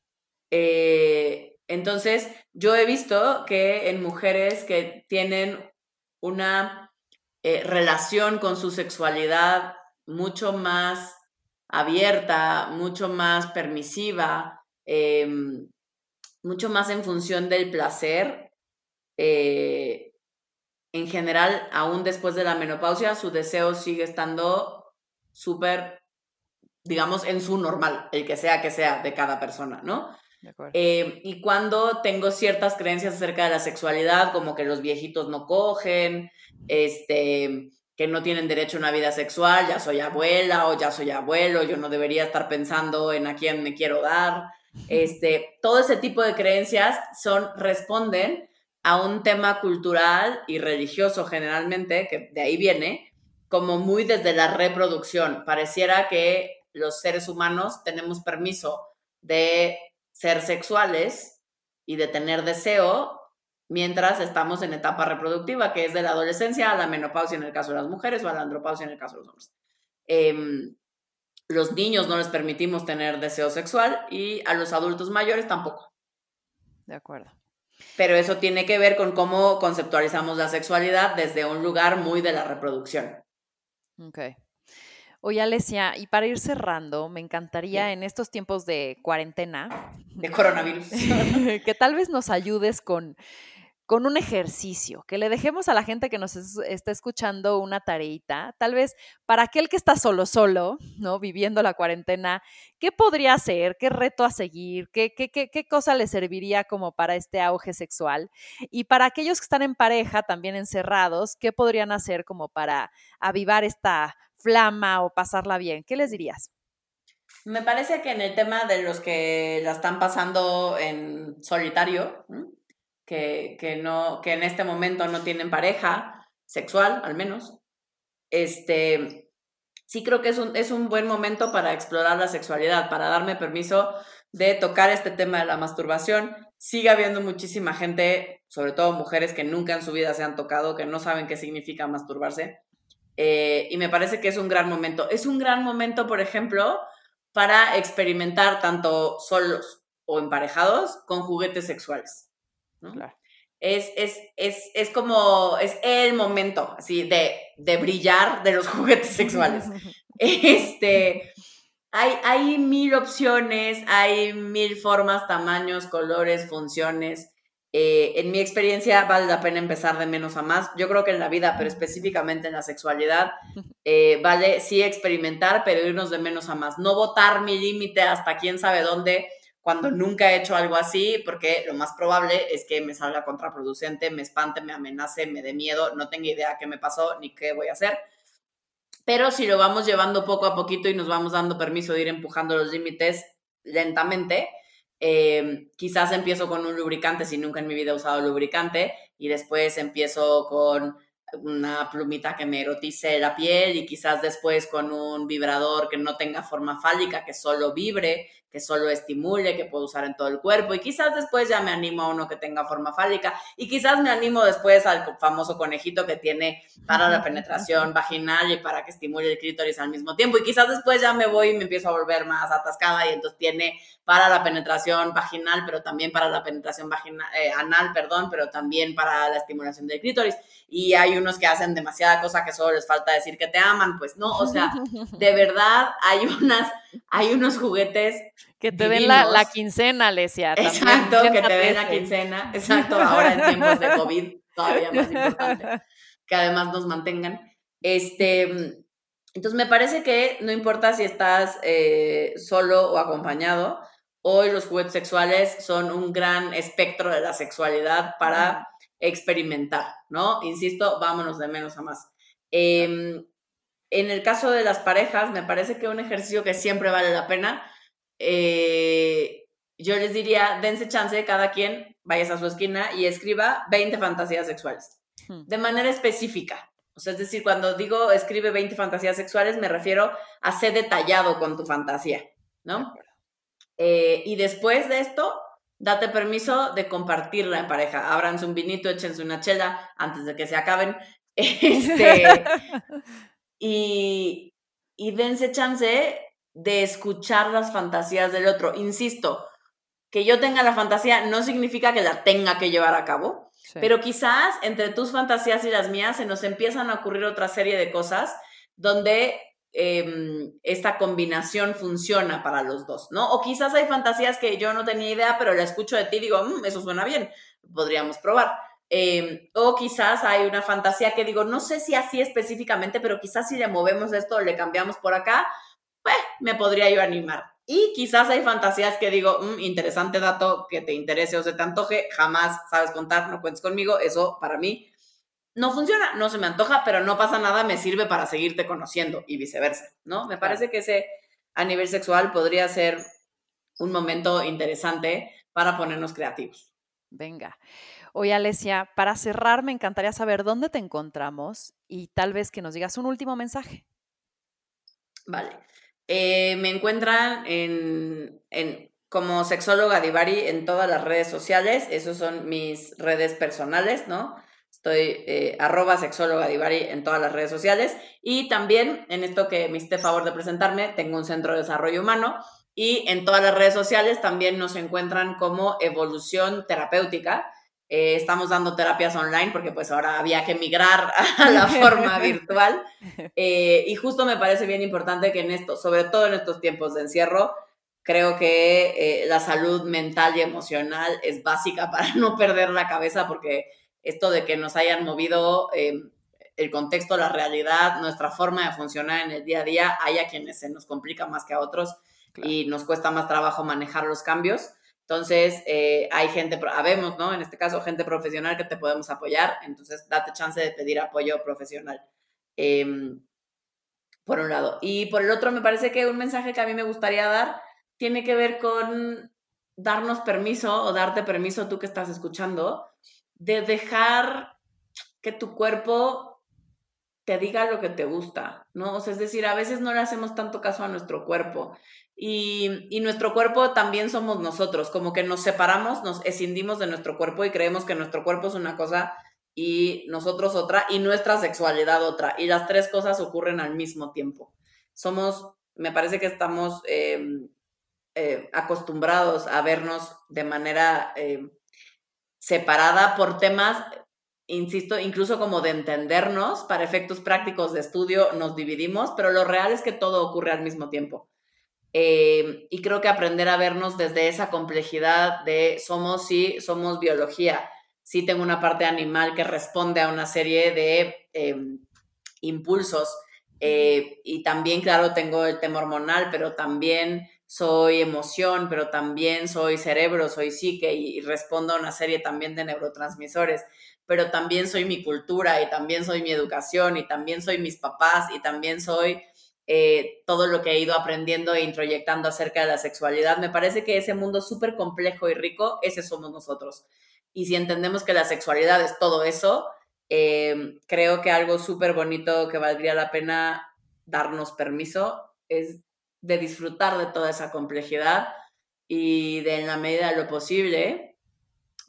Eh, entonces, yo he visto que en mujeres que tienen una eh, relación con su sexualidad mucho más abierta, mucho más permisiva, em, mucho más en función del placer, eh, en general, aún después de la menopausia, su deseo sigue estando súper, digamos, en su normal, el que sea que sea de cada persona, ¿no? Eh, y cuando tengo ciertas creencias acerca de la sexualidad, como que los viejitos no cogen, este, que no tienen derecho a una vida sexual, ya soy abuela o ya soy abuelo, yo no debería estar pensando en a quién me quiero dar. Este, todo ese tipo de creencias son, responden a un tema cultural y religioso generalmente, que de ahí viene, como muy desde la reproducción. Pareciera que los seres humanos tenemos permiso de ser sexuales y de tener deseo mientras estamos en etapa reproductiva, que es de la adolescencia a la menopausia en el caso de las mujeres o a la andropausia en el caso de los hombres. Em, los niños no les permitimos tener deseo sexual y a los adultos mayores tampoco. De acuerdo. Pero eso tiene que ver con cómo conceptualizamos la sexualidad desde un lugar muy de la reproducción. Ok. Oye, Alesia, y para ir cerrando, me encantaría en estos tiempos de cuarentena. De coronavirus. que tal vez nos ayudes con con un ejercicio, que le dejemos a la gente que nos está escuchando una tareita, tal vez para aquel que está solo, solo, ¿no? Viviendo la cuarentena, ¿qué podría hacer? ¿Qué reto a seguir? ¿Qué, qué, qué, qué cosa le serviría como para este auge sexual? Y para aquellos que están en pareja, también encerrados, ¿qué podrían hacer como para avivar esta flama o pasarla bien? ¿Qué les dirías? Me parece que en el tema de los que la están pasando en solitario, que, no, que en este momento no tienen pareja sexual, al menos, este, sí creo que es un, es un buen momento para explorar la sexualidad, para darme permiso de tocar este tema de la masturbación. Sigue habiendo muchísima gente, sobre todo mujeres que nunca en su vida se han tocado, que no saben qué significa masturbarse. Eh, y me parece que es un gran momento. Es un gran momento, por ejemplo, para experimentar tanto solos o emparejados con juguetes sexuales. Es, es, como, es el momento, así, de, brillar de los juguetes sexuales. este, hay, hay mil opciones, hay mil formas, tamaños, colores, funciones. Eh, en mi experiencia vale la pena empezar de menos a más. Yo creo que en la vida, pero específicamente en la sexualidad, eh, vale sí experimentar, pero irnos de menos a más. No votar mi límite hasta quién sabe dónde cuando nunca he hecho algo así, porque lo más probable es que me salga contraproducente, me espante, me amenace, me dé miedo, no tengo idea qué me pasó ni qué voy a hacer. Pero si lo vamos llevando poco a poquito y nos vamos dando permiso de ir empujando los límites lentamente, eh, quizás empiezo con un lubricante si nunca en mi vida he usado lubricante y después empiezo con una plumita que me erotice la piel y quizás después con un vibrador que no tenga forma fálica, que solo vibre, que solo estimule, que puedo usar en todo el cuerpo y quizás después ya me animo a uno que tenga forma fálica y quizás me animo después al famoso conejito que tiene para la penetración vaginal y para que estimule el clítoris al mismo tiempo y quizás después ya me voy y me empiezo a volver más atascada y entonces tiene para la penetración vaginal, pero también para la penetración vaginal, eh, anal, perdón, pero también para la estimulación del clítoris. Y hay unos que hacen demasiada cosa que solo les falta decir que te aman, pues no, o sea, de verdad hay unas, hay unos juguetes que te den la, quincena, Alesia. Exacto, que te den la quincena, exacto, ahora en tiempos de COVID, todavía más importante, que además nos mantengan. Este, entonces me parece que no importa si estás eh, solo o acompañado, hoy los juguetes sexuales son un gran espectro de la sexualidad para experimentar, ¿no? Insisto, vámonos de menos a más. Em, en el caso de las parejas, me parece que un ejercicio que siempre vale la pena, eh, yo les diría, dense chance, cada quien vayas a su esquina y escriba 20 fantasías sexuales, hmm. de manera específica. O sea, es decir, cuando digo escribe 20 fantasías sexuales, me refiero a ser detallado con tu fantasía, ¿no? Eh, y después de esto, date permiso de compartirla en pareja. Ábranse un vinito, échense una chela antes de que se acaben. Este, y, y dense chance de escuchar las fantasías del otro. Insisto, que yo tenga la fantasía no significa que la tenga que llevar a cabo, pero quizás entre tus fantasías y las mías se nos empiezan a ocurrir otra serie de cosas donde Em, esta combinación funciona para los dos, ¿no? O quizás hay fantasías que yo no tenía idea, pero la escucho de ti y digo, mm, eso suena bien, podríamos probar. Em, o quizás hay una fantasía que digo, no sé si así específicamente, pero quizás si le movemos esto, le cambiamos por acá, pues me podría yo animar. Y quizás hay fantasías que digo, mm, interesante dato, que te interese o se te antoje, jamás sabes contar, no cuentes conmigo, eso para mí no funciona, no se me antoja, pero no pasa nada, me sirve para seguirte conociendo y viceversa, ¿no? Me parece que ese a nivel sexual podría ser un momento interesante para ponernos creativos. Venga. Oye, Alesia, para cerrar, me encantaría saber dónde te encontramos y tal vez que nos digas un último mensaje. Vale. Eh, me encuentran en, como sexóloga Divari en todas las redes sociales. Esas son mis redes personales, ¿no? Estoy eh, arroba sexóloga Divari en todas las redes sociales. Y también en esto que me hiciste favor de presentarme, tengo un centro de desarrollo humano. Y en todas las redes sociales también nos encuentran como evolución terapéutica. Eh, estamos dando terapias online porque pues ahora había que migrar a la forma virtual. Eh, y justo me parece bien importante que en esto, sobre todo en estos tiempos de encierro, creo que eh, la salud mental y emocional es básica para no perder la cabeza porque esto de que nos hayan movido em, el contexto, la realidad, nuestra forma de funcionar en el día a día, hay a quienes se nos complica más que a otros y nos cuesta más trabajo manejar los cambios. Entonces, eh, hay gente, habemos, ¿no? En este caso, gente profesional que te podemos apoyar, entonces date chance de pedir apoyo profesional. Em, por un lado. Y por el otro, me parece que un mensaje que a mí me gustaría dar tiene que ver con darnos permiso o darte permiso tú que estás escuchando de dejar que tu cuerpo te diga lo que te gusta, ¿no? O sea, es decir, a veces no le hacemos tanto caso a nuestro cuerpo y, nuestro cuerpo también somos nosotros, como que nos separamos, nos escindimos de nuestro cuerpo y creemos que nuestro cuerpo es una cosa y nosotros otra y nuestra sexualidad otra y las tres cosas ocurren al mismo tiempo. Somos, me parece que estamos em, eh, acostumbrados a vernos de manera em, separada por temas insisto, incluso como de entendernos, para efectos prácticos de estudio nos dividimos, pero lo real es que todo ocurre al mismo tiempo. Eh, y creo que aprender a vernos desde esa complejidad de somos, sí, somos biología, sí tengo una parte animal que responde a una serie de em, impulsos. Eh, y también, claro, tengo el tema hormonal, pero también soy emoción, pero también soy cerebro, soy psique y respondo a una serie también de neurotransmisores pero también soy mi cultura y también soy mi educación y también soy mis papás y también soy eh, todo lo que he ido aprendiendo e introyectando acerca de la sexualidad. Me parece que ese mundo súper complejo y rico, ese somos nosotros. Y si entendemos que la sexualidad es todo eso, eh, creo que algo súper bonito que valdría la pena darnos permiso es de disfrutar de toda esa complejidad y de en la medida de lo posible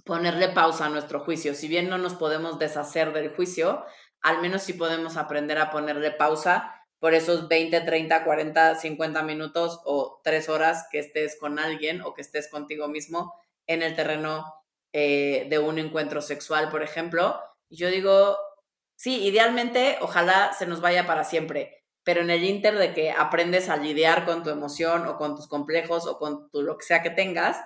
ponerle pausa a nuestro juicio. Si bien no nos podemos deshacer del juicio, al menos sí podemos aprender a ponerle pausa por esos 20, 30, 40, 50 minutos o tres horas que estés con alguien o que estés contigo mismo en el terreno eh, de un encuentro sexual, por ejemplo. Yo digo, sí, idealmente, ojalá se nos vaya para siempre, pero en el inter de que aprendes a lidiar con tu emoción o con tus complejos o con tu, lo que sea que tengas,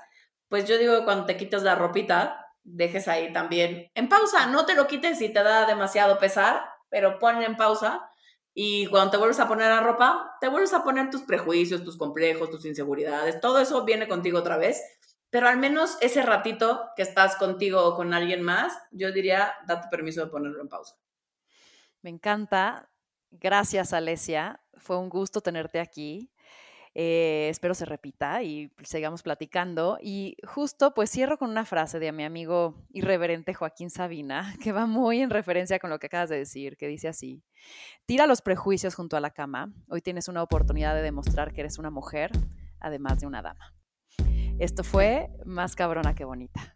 pues yo digo cuando te quitas la ropita, dejes ahí también en pausa, no te lo quites si te da demasiado pesar, pero ponle en pausa y cuando te vuelves a poner la ropa, te vuelves a poner tus prejuicios, tus complejos, tus inseguridades, todo eso viene contigo otra vez, pero al menos ese ratito que estás contigo o con alguien más, yo diría, date permiso de ponerlo en pausa. Me encanta. Gracias, Alesia. Fue un gusto tenerte aquí. Eh, espero se repita y sigamos platicando. Y justo pues cierro con una frase de mi amigo irreverente Joaquín Sabina, que va muy en referencia con lo que acabas de decir, que dice así, tira los prejuicios junto a la cama, hoy tienes una oportunidad de demostrar que eres una mujer, además de una dama. Esto fue más cabrona que bonita.